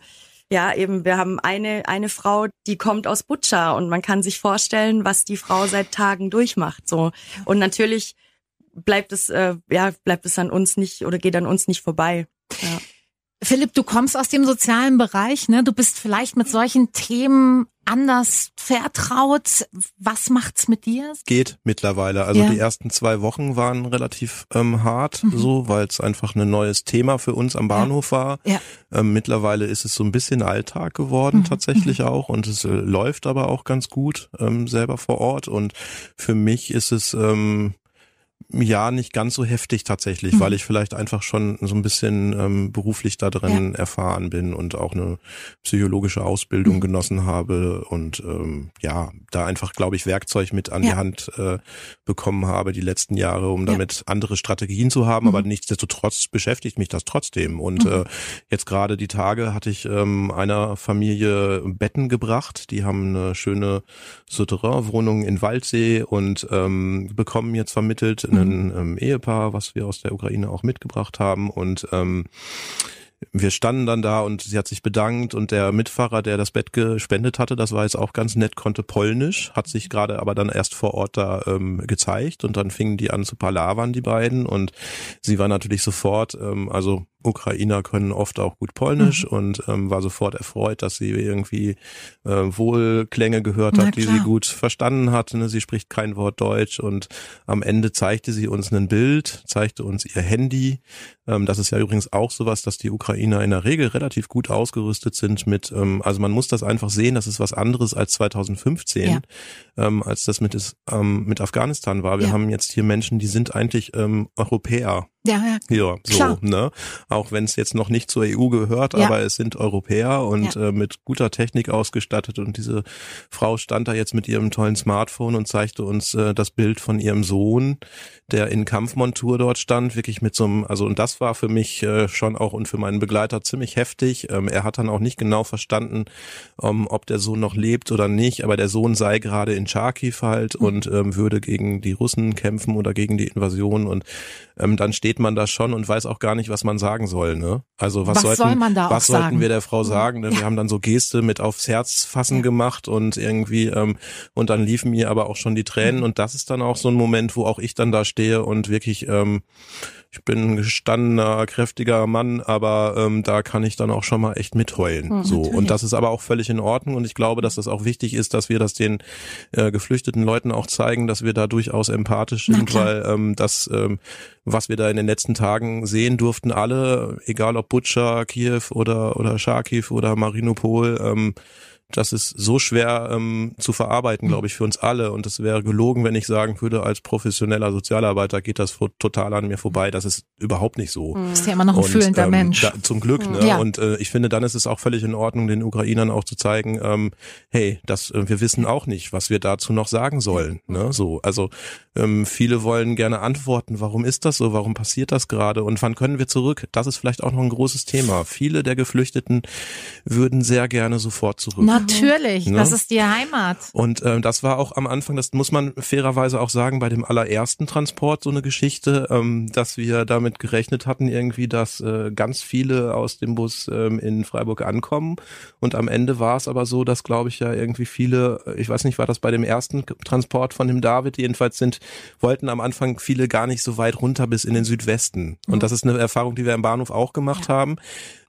ja, eben, wir haben eine, eine Frau, die kommt aus Butcher und man kann sich vorstellen, was die Frau seit Tagen durchmacht, so. Und natürlich bleibt es, äh, ja, bleibt es an uns nicht oder geht an uns nicht vorbei. Ja. Philipp, du kommst aus dem sozialen Bereich, ne? Du bist vielleicht mit solchen Themen anders vertraut. Was macht's mit dir? Geht mittlerweile. Also ja. die ersten zwei Wochen waren relativ ähm, hart, mhm. so, weil es einfach ein neues Thema für uns am Bahnhof ja. war. Ja. Ähm, mittlerweile ist es so ein bisschen Alltag geworden mhm. tatsächlich mhm. auch und es äh, läuft aber auch ganz gut ähm, selber vor Ort. Und für mich ist es ähm, ja, nicht ganz so heftig tatsächlich, mhm. weil ich vielleicht einfach schon so ein bisschen ähm, beruflich da drin ja. erfahren bin und auch eine psychologische Ausbildung mhm. genossen habe und ähm, ja, da einfach, glaube ich, Werkzeug mit an ja. die Hand äh, bekommen habe die letzten Jahre, um damit ja. andere Strategien zu haben. Mhm. Aber nichtsdestotrotz beschäftigt mich das trotzdem. Und mhm. äh, jetzt gerade die Tage hatte ich ähm, einer Familie Betten gebracht. Die haben eine schöne Souterrain-Wohnung in Waldsee und ähm, bekommen jetzt vermittelt ein ähm, Ehepaar, was wir aus der Ukraine auch mitgebracht haben. Und ähm, wir standen dann da und sie hat sich bedankt und der Mitfahrer, der das Bett gespendet hatte, das war jetzt auch ganz nett, konnte Polnisch, hat sich gerade aber dann erst vor Ort da ähm, gezeigt und dann fingen die an zu palavern, die beiden. Und sie war natürlich sofort, ähm, also Ukrainer können oft auch gut Polnisch mhm. und ähm, war sofort erfreut, dass sie irgendwie äh, Wohlklänge gehört hat, die sie gut verstanden hat. Ne? Sie spricht kein Wort Deutsch und am Ende zeigte sie uns ein Bild, zeigte uns ihr Handy. Ähm, das ist ja übrigens auch sowas, dass die Ukrainer in der Regel relativ gut ausgerüstet sind mit, ähm, also man muss das einfach sehen, das ist was anderes als 2015, ja. ähm, als das mit, ähm, mit Afghanistan war. Wir ja. haben jetzt hier Menschen, die sind eigentlich ähm, Europäer Ja, ja. Ja, so, Klar. ne? Auch wenn es jetzt noch nicht zur EU gehört, ja. aber es sind Europäer und ja. äh, mit guter Technik ausgestattet und diese Frau stand da jetzt mit ihrem tollen Smartphone und zeigte uns äh, das Bild von ihrem Sohn, der in Kampfmontur dort stand, wirklich mit so einem, also und das war für mich äh, schon auch und für meinen Begleiter ziemlich heftig. Ähm, er hat dann auch nicht genau verstanden, ähm, ob der Sohn noch lebt oder nicht, aber der Sohn sei gerade in Charkiw halt mhm. und ähm, würde gegen die Russen kämpfen oder gegen die Invasion und ähm, dann steht man da schon und weiß auch gar nicht, was man sagen soll. Ne? Also was, was sollten, soll man da was sollten sagen? wir der Frau sagen? Ne? Ja. Wir haben dann so Geste mit aufs Herz fassen ja. gemacht und irgendwie ähm, und dann liefen mir aber auch schon die Tränen mhm. und das ist dann auch so ein Moment, wo auch ich dann da stehe und wirklich ähm, ich bin ein gestandener, kräftiger Mann, aber ähm, da kann ich dann auch schon mal echt mitheulen. Mhm, so natürlich. und das ist aber auch völlig in Ordnung und ich glaube, dass das auch wichtig ist, dass wir das den äh, geflüchteten Leuten auch zeigen, dass wir da durchaus empathisch sind, weil ähm, das, ähm, was wir da in den letzten Tagen sehen durften, alle, egal ob Butcher, Kiew oder oder Charkiw oder Marinopol, ähm, das ist so schwer ähm, zu verarbeiten, glaube ich, für uns alle. Und es wäre gelogen, wenn ich sagen würde, als professioneller Sozialarbeiter geht das total an mir vorbei. Das ist überhaupt nicht so. Du bist ja immer noch ein und, fühlender ähm, Mensch. Da, zum Glück. Ne? Ja. Und äh, ich finde, dann ist es auch völlig in Ordnung, den Ukrainern auch zu zeigen, ähm, hey, das, äh, wir wissen auch nicht, was wir dazu noch sagen sollen. Ne? So, also ähm, viele wollen gerne antworten, warum ist das so, warum passiert das gerade und wann können wir zurück? Das ist vielleicht auch noch ein großes Thema. Viele der Geflüchteten würden sehr gerne sofort zurück. Na, Natürlich, ne? das ist die Heimat. Und ähm, das war auch am Anfang, das muss man fairerweise auch sagen, bei dem allerersten Transport so eine Geschichte, ähm, dass wir damit gerechnet hatten irgendwie, dass äh, ganz viele aus dem Bus ähm, in Freiburg ankommen. Und am Ende war es aber so, dass glaube ich ja irgendwie viele, ich weiß nicht, war das bei dem ersten Transport von dem David, jedenfalls sind, wollten am Anfang viele gar nicht so weit runter bis in den Südwesten. Und mhm. das ist eine Erfahrung, die wir im Bahnhof auch gemacht ja. haben.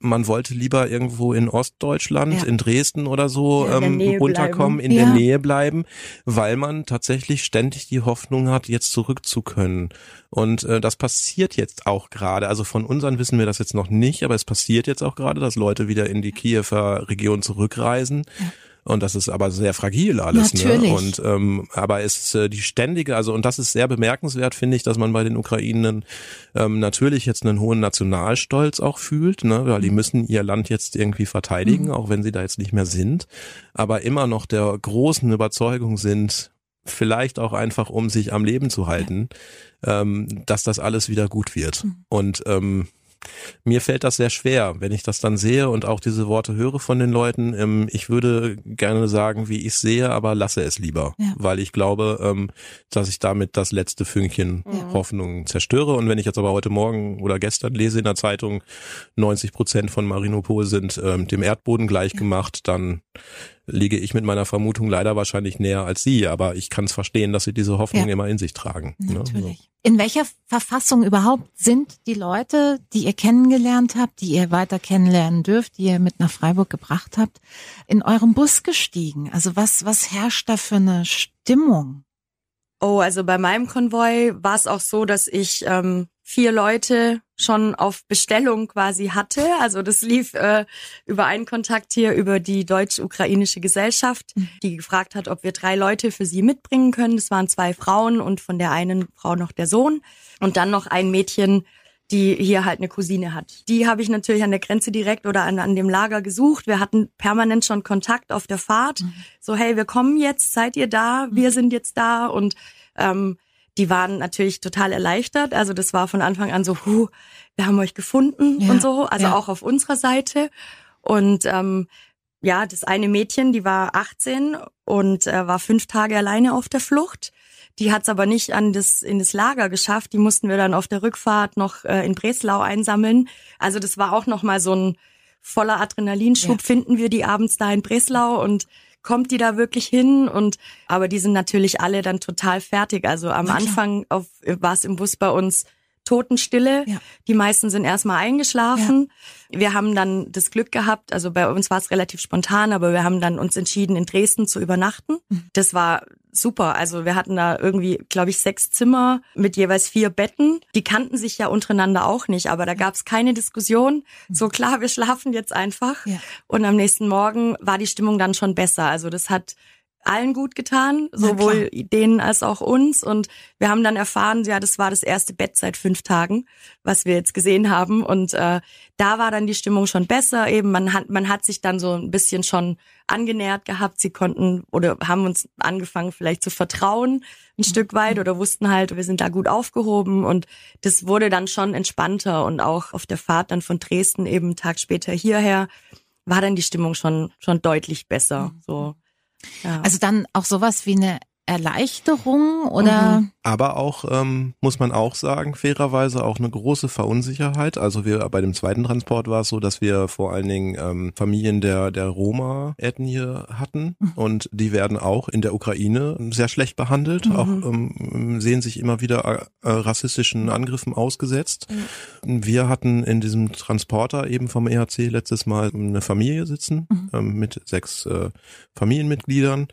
Man wollte lieber irgendwo in Ostdeutschland, ja. in Dresden oder so so ähm, runterkommen, bleiben. in ja. der Nähe bleiben, weil man tatsächlich ständig die Hoffnung hat, jetzt zurück zu können. Und äh, das passiert jetzt auch gerade. Also von unseren wissen wir das jetzt noch nicht, aber es passiert jetzt auch gerade, dass Leute wieder in die Kiewer Region zurückreisen. Und das ist aber sehr fragil alles. Ne? Natürlich. Ne? Und ähm, aber es ist äh, die ständige, also und das ist sehr bemerkenswert, finde ich, dass man bei den Ukrainern ähm, natürlich jetzt einen hohen Nationalstolz auch fühlt, ne? weil die mhm. müssen ihr Land jetzt irgendwie verteidigen, mhm. auch wenn sie da jetzt nicht mehr sind, aber immer noch der großen Überzeugung sind, vielleicht auch einfach, um sich am Leben zu halten, ja. ähm, dass das alles wieder gut wird. Mhm. Und ähm, mir fällt das sehr schwer, wenn ich das dann sehe und auch diese Worte höre von den Leuten. Ähm, ich würde gerne sagen, wie ich sehe, aber lasse es lieber, ja. weil ich glaube, ähm, dass ich damit das letzte Fünkchen ja. Hoffnung zerstöre. Und wenn ich jetzt aber heute Morgen oder gestern lese in der Zeitung, 90 Prozent von Marinopol sind ähm, dem Erdboden gleichgemacht, dann liege ich mit meiner Vermutung leider wahrscheinlich näher als Sie, aber ich kann es verstehen, dass Sie diese Hoffnung ja. immer in sich tragen. Ne? Natürlich. Ne? In welcher Verfassung überhaupt sind die Leute, die ihr kennengelernt habt, die ihr weiter kennenlernen dürft, die ihr mit nach Freiburg gebracht habt, in eurem Bus gestiegen? Also was, was herrscht da für eine Stimmung? Oh, also bei meinem Konvoi war es auch so, dass ich ähm, vier Leute schon auf Bestellung quasi hatte. Also das lief äh, über einen Kontakt hier über die deutsch-ukrainische Gesellschaft, mhm. die gefragt hat, ob wir drei Leute für sie mitbringen können. Das waren zwei Frauen und von der einen Frau noch der Sohn und dann noch ein Mädchen, die hier halt eine Cousine hat. Die habe ich natürlich an der Grenze direkt oder an, an dem Lager gesucht. Wir hatten permanent schon Kontakt auf der Fahrt. Mhm. So, hey, wir kommen jetzt, seid ihr da? Wir mhm. sind jetzt da und ähm, die waren natürlich total erleichtert. Also das war von Anfang an so, huh, wir haben euch gefunden ja, und so, also ja. auch auf unserer Seite. Und ähm, ja, das eine Mädchen, die war 18 und äh, war fünf Tage alleine auf der Flucht. Die hat es aber nicht an das, in das Lager geschafft. Die mussten wir dann auf der Rückfahrt noch äh, in Breslau einsammeln. Also das war auch nochmal so ein voller Adrenalinschub. Ja. Finden wir die abends da in Breslau und kommt die da wirklich hin? Und aber die sind natürlich alle dann total fertig. Also am Anfang auf, war es im Bus bei uns Totenstille. Ja. Die meisten sind erstmal eingeschlafen. Ja. Wir haben dann das Glück gehabt, also bei uns war es relativ spontan, aber wir haben dann uns entschieden, in Dresden zu übernachten. Mhm. Das war super. Also wir hatten da irgendwie, glaube ich, sechs Zimmer mit jeweils vier Betten. Die kannten sich ja untereinander auch nicht, aber da gab es keine Diskussion. Mhm. So klar, wir schlafen jetzt einfach. Ja. Und am nächsten Morgen war die Stimmung dann schon besser. Also das hat allen gut getan, sowohl denen als auch uns. Und wir haben dann erfahren, ja, das war das erste Bett seit fünf Tagen, was wir jetzt gesehen haben. Und äh, da war dann die Stimmung schon besser. Eben, man hat, man hat sich dann so ein bisschen schon angenähert gehabt. Sie konnten oder haben uns angefangen, vielleicht zu vertrauen, ein Stück weit, oder wussten halt, wir sind da gut aufgehoben. Und das wurde dann schon entspannter. Und auch auf der Fahrt dann von Dresden eben einen Tag später hierher war dann die Stimmung schon schon deutlich besser. So. Ja. Also dann auch sowas wie eine Erleichterung oder? Mhm. Aber auch, ähm, muss man auch sagen, fairerweise auch eine große Verunsicherheit. Also wir bei dem zweiten Transport war es so, dass wir vor allen Dingen ähm, Familien der, der Roma-Ethnie hatten mhm. und die werden auch in der Ukraine sehr schlecht behandelt, mhm. auch ähm, sehen sich immer wieder äh, rassistischen Angriffen ausgesetzt. Mhm. Wir hatten in diesem Transporter eben vom EHC letztes Mal eine Familie sitzen mhm. ähm, mit sechs äh, Familienmitgliedern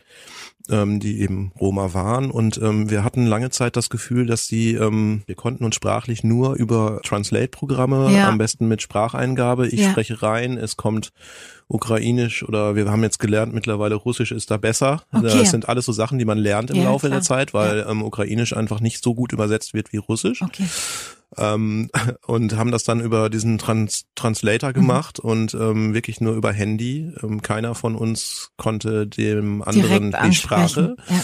ähm, die eben Roma waren. Und ähm, wir hatten lange Zeit das Gefühl, dass sie, ähm, wir konnten uns sprachlich nur über Translate-Programme, ja. am besten mit Spracheingabe. Ich ja. spreche rein, es kommt Ukrainisch oder wir haben jetzt gelernt, mittlerweile Russisch ist da besser. Okay. Das sind alles so Sachen, die man lernt im ja, Laufe klar. der Zeit, weil ähm, Ukrainisch einfach nicht so gut übersetzt wird wie Russisch. Okay ähm, [laughs] und haben das dann über diesen Trans Translator mhm. gemacht mhm. und ähm, wirklich nur über Handy. Ähm, keiner von uns konnte dem anderen die Sprache. Ja.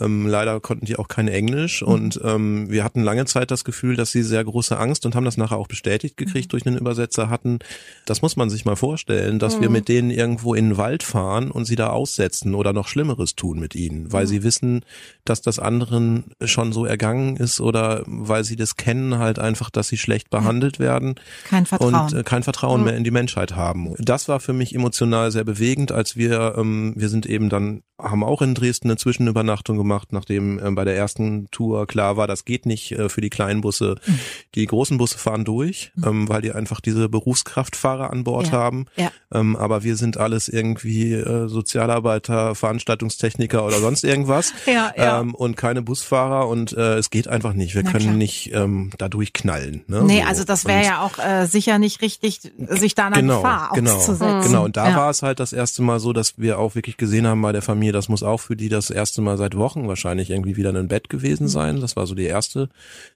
Ähm, leider konnten die auch kein Englisch mhm. und ähm, wir hatten lange Zeit das Gefühl, dass sie sehr große Angst und haben das nachher auch bestätigt gekriegt mhm. durch einen Übersetzer hatten. Das muss man sich mal vorstellen, dass mhm. wir mit denen irgendwo in den Wald fahren und sie da aussetzen oder noch Schlimmeres tun mit ihnen, weil mhm. sie wissen, dass das anderen schon so ergangen ist oder weil sie das kennen halt einfach, dass sie schlecht behandelt werden. Kein Vertrauen. Und äh, kein Vertrauen mehr in die Menschheit haben. Das war für mich emotional sehr bewegend, als wir, ähm, wir sind eben dann, haben auch in Dresden eine Zwischenübernachtung gemacht, nachdem äh, bei der ersten Tour klar war, das geht nicht äh, für die kleinen Busse. Mhm. Die großen Busse fahren durch, mhm. ähm, weil die einfach diese Berufskraftfahrer an Bord ja. haben. Ja. Ähm, aber wir sind alles irgendwie äh, Sozialarbeiter, Veranstaltungstechniker oder sonst irgendwas. [laughs] Ja, ja. Ähm, und keine Busfahrer und äh, es geht einfach nicht. Wir Na können klar. nicht ähm, da durchknallen. Ne? Nee, so. also das wäre ja auch äh, sicher nicht richtig, sich da einer genau, Gefahr genau, auszusetzen. Genau, und da war es halt das erste Mal so, dass wir auch wirklich gesehen haben bei der Familie, das muss auch für die das erste Mal seit Wochen Wochen wahrscheinlich irgendwie wieder in ein Bett gewesen mhm. sein. Das war so die erste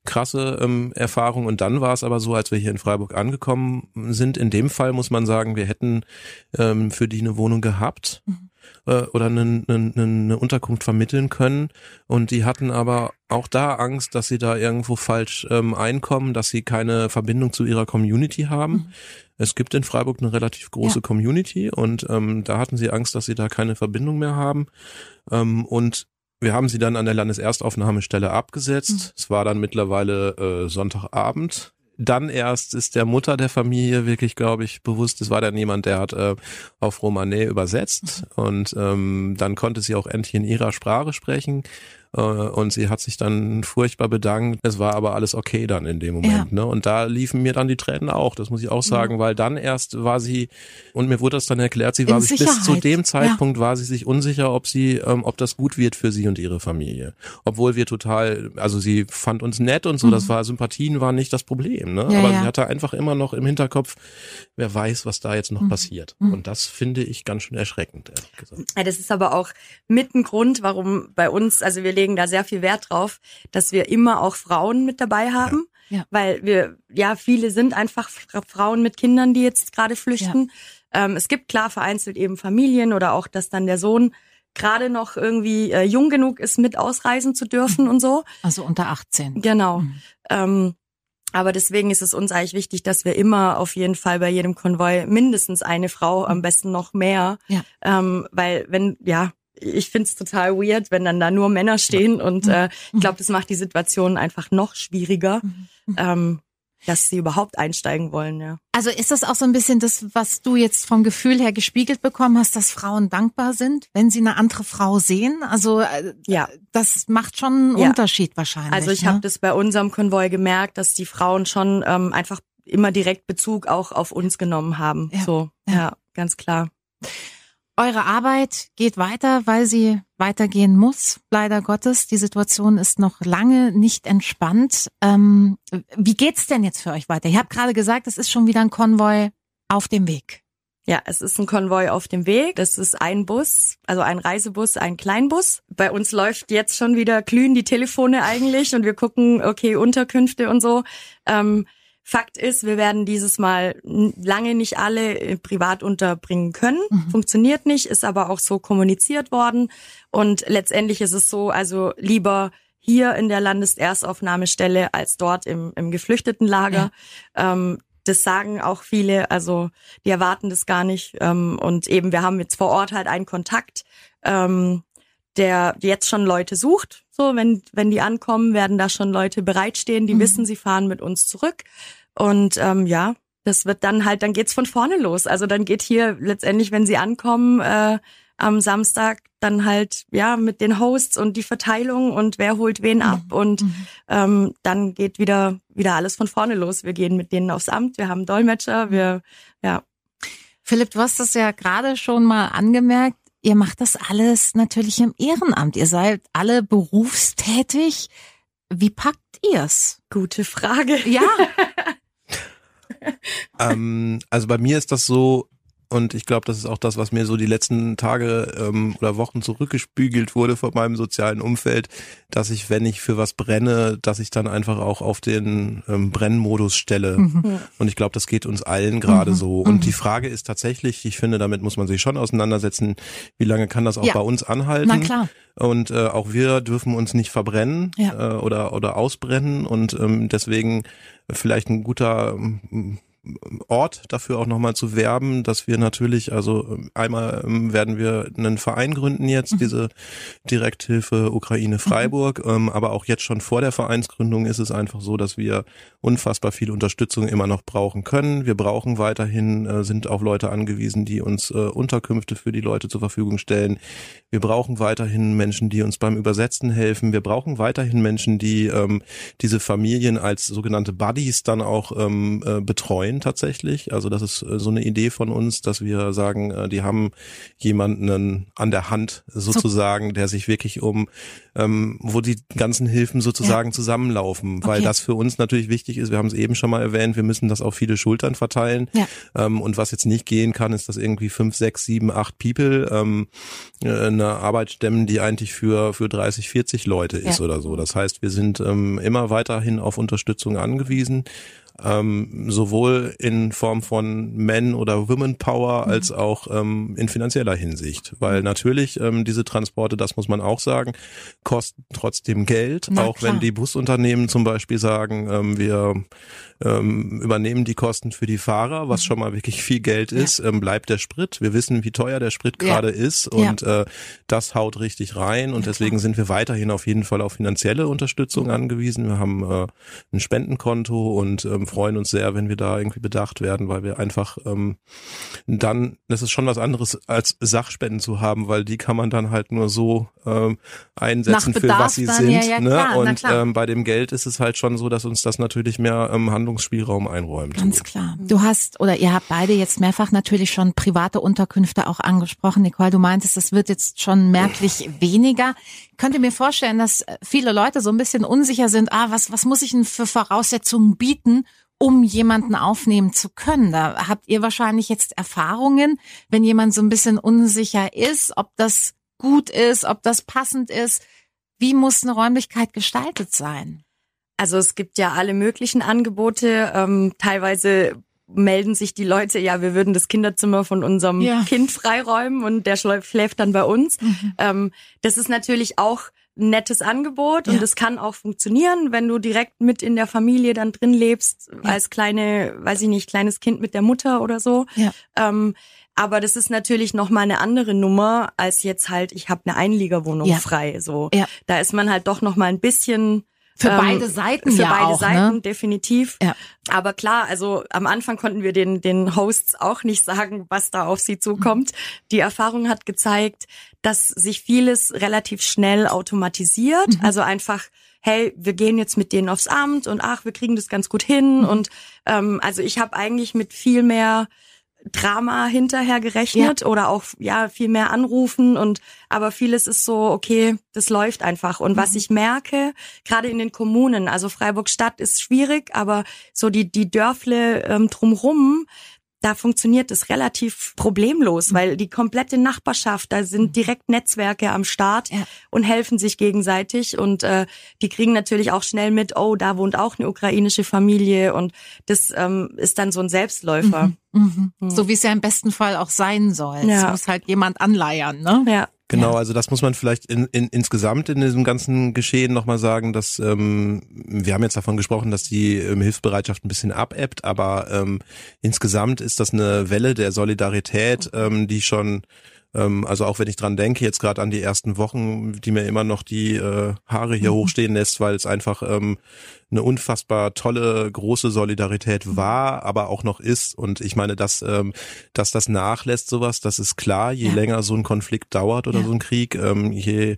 krasse ähm, Erfahrung. Und dann war es aber so, als wir hier in Freiburg angekommen sind, in dem Fall muss man sagen, wir hätten ähm, für die eine Wohnung gehabt. Mhm äh, oder eine, eine, eine Unterkunft vermitteln können. Und die hatten aber auch da Angst, dass sie da irgendwo falsch ähm, einkommen, dass sie keine Verbindung zu ihrer Community haben. Mhm. Es gibt in Freiburg eine relativ große ja. Community und ähm, da hatten sie Angst, dass sie da keine Verbindung mehr haben. Ähm, und wir haben sie dann an der Landeserstaufnahmestelle abgesetzt. Mhm. Es war dann mittlerweile äh, Sonntagabend. Dann erst ist der Mutter der Familie wirklich, glaube ich, bewusst, es war dann jemand, der hat äh, auf Romanais übersetzt mhm. und ähm, dann konnte sie auch endlich in ihrer Sprache sprechen und sie hat sich dann furchtbar bedankt. Es war aber alles okay dann in dem Moment. Ja. Ne? Und da liefen mir dann die Tränen auch, das muss ich auch sagen, mhm. weil dann erst war sie, und mir wurde das dann erklärt, sie war sich bis zu dem Zeitpunkt ja. war sie sich unsicher, ob sie, ähm, ob das gut wird für sie und ihre Familie. Obwohl wir total, also sie fand uns nett und so, mhm. das war, Sympathien waren nicht das Problem. Ne? Ja, aber sie hatte einfach immer noch im Hinterkopf, wer weiß, was da jetzt noch mhm. passiert. Mhm. Und das finde ich ganz schön erschreckend, ehrlich gesagt. Das ist aber auch mit ein Grund, warum bei uns, also wir legen da sehr viel Wert drauf, dass wir immer auch Frauen mit dabei haben. Ja. ja. Weil wir, ja, viele sind einfach Frauen mit Kindern, die jetzt gerade flüchten. Ja. Ähm, es gibt klar vereinzelt eben Familien oder auch, dass dann der Sohn gerade noch irgendwie äh, jung genug ist, mit ausreisen zu dürfen und so. Also unter 18. Genau. Mhm. Ähm, aber deswegen ist es uns eigentlich wichtig, dass wir immer auf jeden Fall bei jedem Konvoi mindestens eine Frau, am besten noch mehr, ja. ähm, weil wenn ja ich find's total weird, wenn dann da nur Männer stehen und äh, ich glaube, das macht die Situation einfach noch schwieriger. Ähm, dass sie überhaupt einsteigen wollen, ja. Also ist das auch so ein bisschen das, was du jetzt vom Gefühl her gespiegelt bekommen hast, dass Frauen dankbar sind, wenn sie eine andere Frau sehen? Also äh, ja, das macht schon einen ja. Unterschied wahrscheinlich. Also ich ne? habe das bei unserem Konvoi gemerkt, dass die Frauen schon ähm, einfach immer direkt Bezug auch auf uns genommen haben. Ja. So, ja, ja ganz klar. Eure Arbeit geht weiter, weil sie weitergehen muss, leider Gottes. Die Situation ist noch lange nicht entspannt. Ähm, wie geht's denn jetzt für euch weiter? Ihr habt gerade gesagt, es ist schon wieder ein Konvoi auf dem Weg. Ja, es ist ein Konvoi auf dem Weg. Das ist ein Bus, also ein Reisebus, ein Kleinbus. Bei uns läuft jetzt schon wieder glühen die Telefone eigentlich und wir gucken, okay, Unterkünfte und so. Ähm, Fakt ist, wir werden dieses Mal lange nicht alle privat unterbringen können. Mhm. Funktioniert nicht, ist aber auch so kommuniziert worden. Und letztendlich ist es so, also lieber hier in der Landeserstaufnahmestelle als dort im, im Geflüchtetenlager. Ja. Ähm, das sagen auch viele, also die erwarten das gar nicht. Ähm, und eben, wir haben jetzt vor Ort halt einen Kontakt, ähm, der jetzt schon Leute sucht. So, wenn, wenn die ankommen, werden da schon Leute bereitstehen, die mhm. wissen, sie fahren mit uns zurück. Und ähm, ja, das wird dann halt, dann geht's von vorne los. Also dann geht hier letztendlich, wenn sie ankommen, äh, am Samstag dann halt ja mit den Hosts und die Verteilung und wer holt wen ab mhm. und mhm. ähm, dann geht wieder wieder alles von vorne los. Wir gehen mit denen aufs Amt, wir haben Dolmetscher, wir ja. Philipp, du hast das ja gerade schon mal angemerkt. Ihr macht das alles natürlich im Ehrenamt. Ihr seid alle berufstätig. Wie packt ihr's? Gute Frage. Ja. [laughs] [laughs] ähm, also bei mir ist das so, und ich glaube, das ist auch das, was mir so die letzten Tage ähm, oder Wochen zurückgespügelt wurde von meinem sozialen Umfeld, dass ich, wenn ich für was brenne, dass ich dann einfach auch auf den ähm, Brennmodus stelle. Mhm. Und ich glaube, das geht uns allen gerade mhm. so. Und mhm. die Frage ist tatsächlich, ich finde, damit muss man sich schon auseinandersetzen, wie lange kann das auch ja. bei uns anhalten? Na klar. Und äh, auch wir dürfen uns nicht verbrennen ja. äh, oder, oder ausbrennen. Und ähm, deswegen vielleicht ein guter ähm, Ort dafür auch nochmal zu werben, dass wir natürlich, also einmal ähm, werden wir einen Verein gründen jetzt, mhm. diese Direkthilfe Ukraine Freiburg, mhm. ähm, aber auch jetzt schon vor der Vereinsgründung ist es einfach so, dass wir unfassbar viel Unterstützung immer noch brauchen können. Wir brauchen weiterhin, äh, sind auf Leute angewiesen, die uns äh, Unterkünfte für die Leute zur Verfügung stellen. Wir brauchen weiterhin Menschen, die uns beim Übersetzen helfen. Wir brauchen weiterhin Menschen, die ähm, diese Familien als sogenannte Buddies dann auch ähm, äh, betreuen tatsächlich. Also das ist äh, so eine Idee von uns, dass wir sagen, äh, die haben jemanden an der Hand sozusagen, der sich wirklich um, ähm, wo die ganzen Hilfen sozusagen ja. zusammenlaufen, okay. weil das für uns natürlich wichtig ist. Wir haben es eben schon mal erwähnt, wir müssen das auf viele Schultern verteilen. Ja. Ähm, und was jetzt nicht gehen kann, ist, dass irgendwie fünf, sechs, sieben, acht People ähm, äh, eine Arbeit stemmen, die eigentlich für für 30, 40 Leute ist ja. oder so. Das heißt, wir sind ähm, immer weiterhin auf Unterstützung angewiesen ähm, sowohl in Form von Men oder Women Power mhm. als auch ähm, in finanzieller Hinsicht, weil mhm. natürlich ähm, diese Transporte, das muss man auch sagen, kosten trotzdem Geld, Na, auch klar. wenn die Busunternehmen zum Beispiel sagen, ähm, wir ähm, übernehmen die Kosten für die Fahrer, was mhm. schon mal wirklich viel Geld ist, ja. ähm, bleibt der Sprit. Wir wissen, wie teuer der Sprit gerade ja. ist und ja. äh, das haut richtig rein und deswegen sind wir weiterhin auf jeden Fall auf finanzielle Unterstützung angewiesen. Wir haben äh, ein Spendenkonto und ähm, freuen uns sehr, wenn wir da irgendwie bedacht werden, weil wir einfach ähm, dann, das ist schon was anderes als Sachspenden zu haben, weil die kann man dann halt nur so ähm, einsetzen für was sie sind. Ja, ne? Und ähm, bei dem Geld ist es halt schon so, dass uns das natürlich mehr ähm, Handlungsspielraum einräumt. Ganz klar. Du hast oder ihr habt beide jetzt mehrfach natürlich schon private Unterkünfte auch angesprochen. Nicole, du meintest, das wird jetzt schon merklich weniger. Ich könnte mir vorstellen, dass viele Leute so ein bisschen unsicher sind, ah, was, was muss ich denn für Voraussetzungen bieten, um jemanden aufnehmen zu können. Da habt ihr wahrscheinlich jetzt Erfahrungen, wenn jemand so ein bisschen unsicher ist, ob das gut ist, ob das passend ist. Wie muss eine Räumlichkeit gestaltet sein? Also es gibt ja alle möglichen Angebote. Ähm, teilweise melden sich die Leute, ja, wir würden das Kinderzimmer von unserem ja. Kind freiräumen und der schläft dann bei uns. Mhm. Ähm, das ist natürlich auch ein nettes Angebot ja. und es kann auch funktionieren, wenn du direkt mit in der Familie dann drin lebst, ja. als kleine, weiß ich nicht, kleines Kind mit der Mutter oder so. Ja. Ähm, aber das ist natürlich noch mal eine andere Nummer als jetzt halt, ich habe eine Einliegerwohnung frei. So, ja. da ist man halt doch noch mal ein bisschen für ähm, beide Seiten Für ja beide auch, Seiten, ne? definitiv. Ja. Aber klar, also am Anfang konnten wir den, den Hosts auch nicht sagen, was da auf sie zukommt. Mhm. Die Erfahrung hat gezeigt, dass sich vieles relativ schnell automatisiert. Mhm. Also einfach, hey, wir gehen jetzt mit denen aufs Amt und ach, wir kriegen das ganz gut hin. Mhm. Und ähm, also ich habe eigentlich mit viel mehr Drama hinterher gerechnet ja. oder auch ja viel mehr anrufen und aber vieles ist so okay das läuft einfach und mhm. was ich merke gerade in den Kommunen also Freiburg Stadt ist schwierig aber so die die Dörfle ähm, drumrum da funktioniert es relativ problemlos, mhm. weil die komplette Nachbarschaft, da sind mhm. direkt Netzwerke am Start ja. und helfen sich gegenseitig und äh, die kriegen natürlich auch schnell mit, oh, da wohnt auch eine ukrainische Familie und das ähm, ist dann so ein Selbstläufer. Mhm. Mhm. mhm. So wie es ja im besten Fall auch sein soll. Ja. Es muss halt jemand anleiern, ne? Ja. Genau, ja. also das muss man vielleicht in, in, insgesamt in diesem ganzen Geschehen nochmal sagen, dass ähm, wir haben jetzt davon gesprochen, dass die ähm, Hilfsbereitschaft ein bisschen abebbt, aber ähm, insgesamt ist das eine Welle der Solidarität, ähm, die schon ähm, also auch wenn ich dran denke, jetzt gerade an die ersten Wochen, die mir immer noch die äh, Haare hier mhm. hochstehen lässt, weil es einfach ähm, eine unfassbar tolle, große Solidarität mhm. war, aber auch noch ist. Und ich meine, dass, ähm, dass das nachlässt, sowas, das ist klar, je ja. länger so ein Konflikt dauert oder ja. so ein Krieg, ähm, je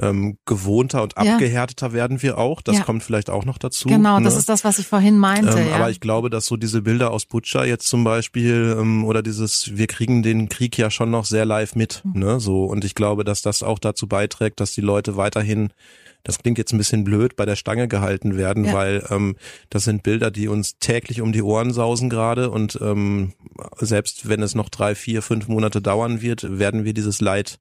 ähm, gewohnter und abgehärteter ja. werden wir auch. Das ja. kommt vielleicht auch noch dazu. Genau, ne? das ist das, was ich vorhin meinte. Ähm, ja. Aber ich glaube, dass so diese Bilder aus Butcher jetzt zum Beispiel ähm, oder dieses, wir kriegen den Krieg ja schon noch sehr live mit. Mhm. Ne? So und ich glaube, dass das auch dazu beiträgt, dass die Leute weiterhin das klingt jetzt ein bisschen blöd, bei der Stange gehalten werden, ja. weil ähm, das sind Bilder, die uns täglich um die Ohren sausen gerade und ähm, selbst wenn es noch drei, vier, fünf Monate dauern wird, werden wir dieses Leid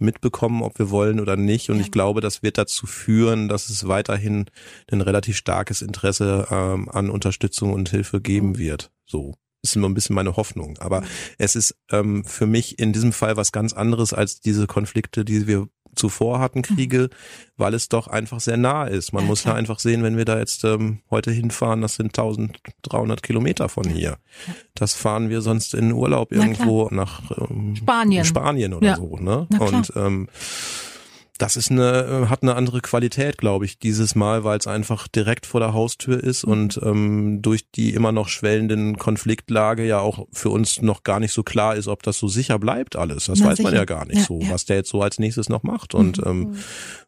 mitbekommen, ob wir wollen oder nicht. Und ja. ich glaube, das wird dazu führen, dass es weiterhin ein relativ starkes Interesse ähm, an Unterstützung und Hilfe geben wird. So ist immer ein bisschen meine Hoffnung. Aber mhm. es ist ähm, für mich in diesem Fall was ganz anderes als diese Konflikte, die wir zuvor hatten, Kriege, mhm. weil es doch einfach sehr nah ist. Man ja, muss ja einfach sehen, wenn wir da jetzt ähm, heute hinfahren, das sind 1300 Kilometer von hier. Das fahren wir sonst in Urlaub irgendwo nach ähm, Spanien. Spanien oder ja. so. Ne? Und ähm, das ist eine, äh, hat eine andere Qualität, glaube ich, dieses Mal, weil es einfach direkt vor der Haustür ist mhm. und ähm, durch die immer noch schwellenden Konfliktlage ja auch für uns noch gar nicht so klar ist, ob das so sicher bleibt alles. Das Na, weiß sicher. man ja gar nicht ja, so, ja. was der jetzt so als nächstes noch macht. Und mhm. ähm,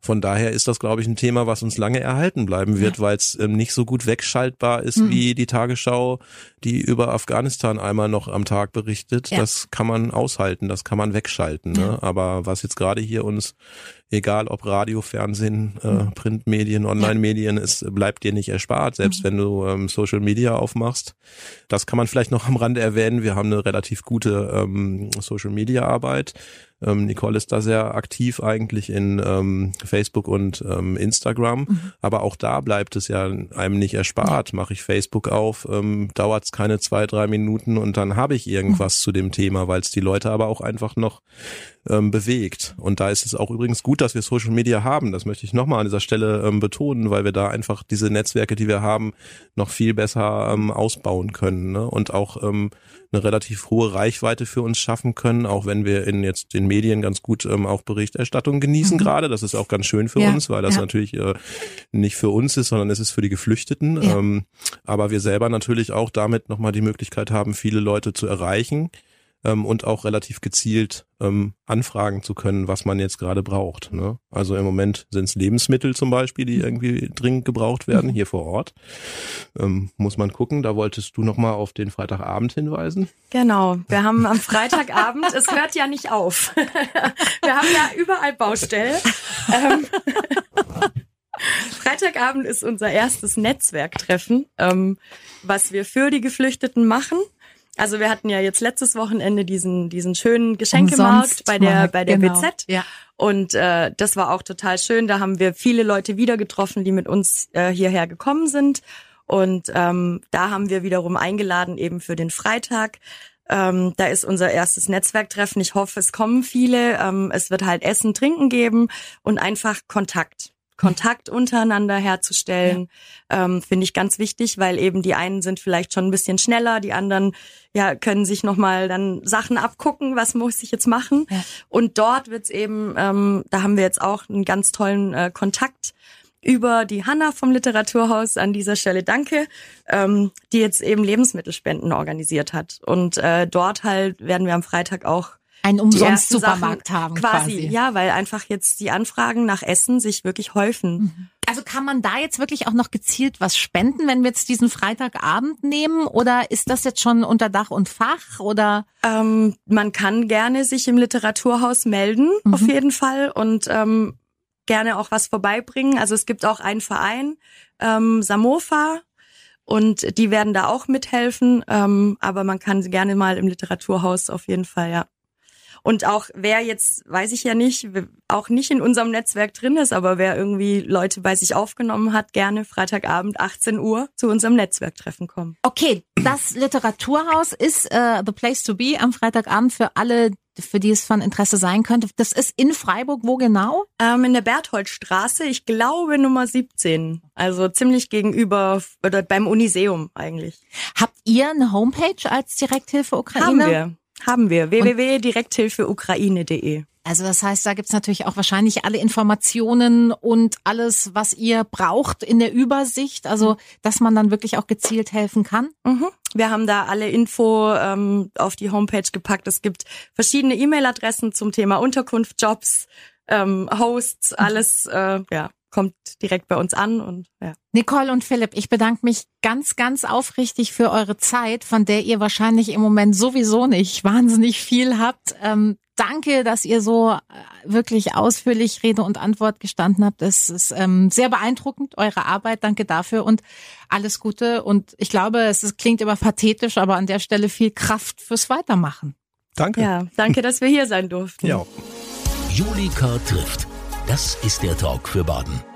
von daher ist das, glaube ich, ein Thema, was uns lange erhalten bleiben wird, ja. weil es ähm, nicht so gut wegschaltbar ist mhm. wie die Tagesschau, die über Afghanistan einmal noch am Tag berichtet. Das kann man aushalten, das kann man wegschalten. Ne? Aber was jetzt gerade hier uns egal ob Radio, Fernsehen, äh, mhm. Printmedien, Online-Medien, es bleibt dir nicht erspart, selbst mhm. wenn du ähm, Social Media aufmachst. Das kann man vielleicht noch am Rande erwähnen. Wir haben eine relativ gute ähm, Social Media Arbeit. Ähm, Nicole ist da sehr aktiv eigentlich in ähm, Facebook und ähm, Instagram. Mhm. Aber auch da bleibt es ja einem nicht erspart. Mache ich Facebook auf, ähm, dauert es keine zwei, drei Minuten und dann habe ich irgendwas mhm. zu dem Thema, weil es die Leute aber auch einfach noch ähm, bewegt. Und da ist es auch übrigens gut, dass wir Social Media haben. Das möchte ich nochmal an dieser Stelle ähm, betonen, weil wir da einfach diese Netzwerke, die wir haben, noch viel besser ähm, ausbauen können ne? und auch ähm, eine relativ hohe Reichweite für uns schaffen können, auch wenn wir in jetzt den Medien ganz gut ähm, auch Berichterstattung genießen mhm. gerade. Das ist auch ganz schön für ja, uns, weil das ja. natürlich äh, nicht für uns ist, sondern es ist für die Geflüchteten. Ja. Ähm, aber wir selber natürlich auch damit nochmal die Möglichkeit haben, viele Leute zu erreichen ähm, und auch relativ gezielt ähm, anfragen zu können, was man jetzt gerade braucht. Ne? Also im Moment sind es Lebensmittel zum Beispiel, die irgendwie dringend gebraucht werden hier vor Ort. Ähm, muss man gucken. Da wolltest du noch mal auf den Freitagabend hinweisen. Genau. Wir haben am Freitagabend. es hört ja nicht auf. [laughs] wir haben ja überall Baustelle. Ähm, [laughs] Freitagabend ist unser erstes Netzwerktreffen, ähm, was wir für die Geflüchteten machen. Also wir hatten ja jetzt letztes Wochenende diesen diesen schönen Geschenkemarkt bei der bei der genau. BZ. Ja. Und äh, das war auch total schön. Da haben wir viele Leute wieder getroffen, die mit uns äh, hierher gekommen sind. Und ähm, da haben wir wiederum eingeladen eben für den Freitag. Ähm, da ist unser erstes Netzwerktreffen. Ich hoffe, es kommen viele. Ähm, es wird halt Essen, Trinken geben und einfach Kontakt. Kontakt untereinander herzustellen, ja. ähm, finde ich ganz wichtig, weil eben die einen sind vielleicht schon ein bisschen schneller, die anderen ja können sich nochmal dann Sachen abgucken, was muss ich jetzt machen. Ja. Und dort wird's eben, ähm, da haben wir jetzt auch einen ganz tollen äh, Kontakt über die Hanna vom Literaturhaus an dieser Stelle danke, ähm, die jetzt eben Lebensmittelspenden organisiert hat. Und äh, dort halt werden wir am Freitag auch einen umsonst Supermarkt Sachen haben quasi. quasi. Ja, weil einfach jetzt die Anfragen nach Essen sich wirklich häufen. Mhm. Also kann man da jetzt wirklich auch noch gezielt was spenden, wenn wir jetzt diesen Freitagabend nehmen? Oder ist das jetzt schon unter Dach und Fach? Oder ähm, man kann gerne sich im Literaturhaus melden, mhm. auf jeden Fall und ähm, gerne auch was vorbeibringen. Also es gibt auch einen Verein, ähm, Samofa, Und die werden da auch mithelfen. Ähm, aber man kann gerne mal im Literaturhaus auf jeden Fall, ja. Und auch wer jetzt, weiß ich ja nicht, auch nicht in unserem Netzwerk drin ist, aber wer irgendwie Leute bei sich aufgenommen hat, gerne Freitagabend 18 Uhr zu unserem Netzwerktreffen kommen. Okay, das Literaturhaus ist äh, the place to be am Freitagabend für alle, für die es von Interesse sein könnte. Das ist in Freiburg, wo genau? Ähm, in der Bertholdstraße, ich glaube Nummer 17. Also ziemlich gegenüber oder beim Uniseum eigentlich. Habt ihr eine Homepage als Direkthilfe Ukraine? Haben wir. Haben wir. www.direkthilfeukraine.de. Also das heißt, da gibt's natürlich auch wahrscheinlich alle Informationen und alles, was ihr braucht in der Übersicht, also dass man dann wirklich auch gezielt helfen kann. Mhm. Wir haben da alle Info ähm, auf die Homepage gepackt. Es gibt verschiedene E-Mail-Adressen zum Thema Unterkunft, Jobs, ähm, Hosts, alles äh, ja kommt direkt bei uns an und ja. Nicole und Philipp, ich bedanke mich ganz, ganz aufrichtig für eure Zeit, von der ihr wahrscheinlich im Moment sowieso nicht wahnsinnig viel habt. Ähm, danke, dass ihr so äh, wirklich ausführlich Rede und Antwort gestanden habt. Es ist ähm, sehr beeindruckend, eure Arbeit. Danke dafür und alles Gute. Und ich glaube, es ist, klingt immer pathetisch, aber an der Stelle viel Kraft fürs Weitermachen. Danke. Ja, danke, dass wir hier sein durften. Ja. Julika trifft. Das ist der Talk für Baden.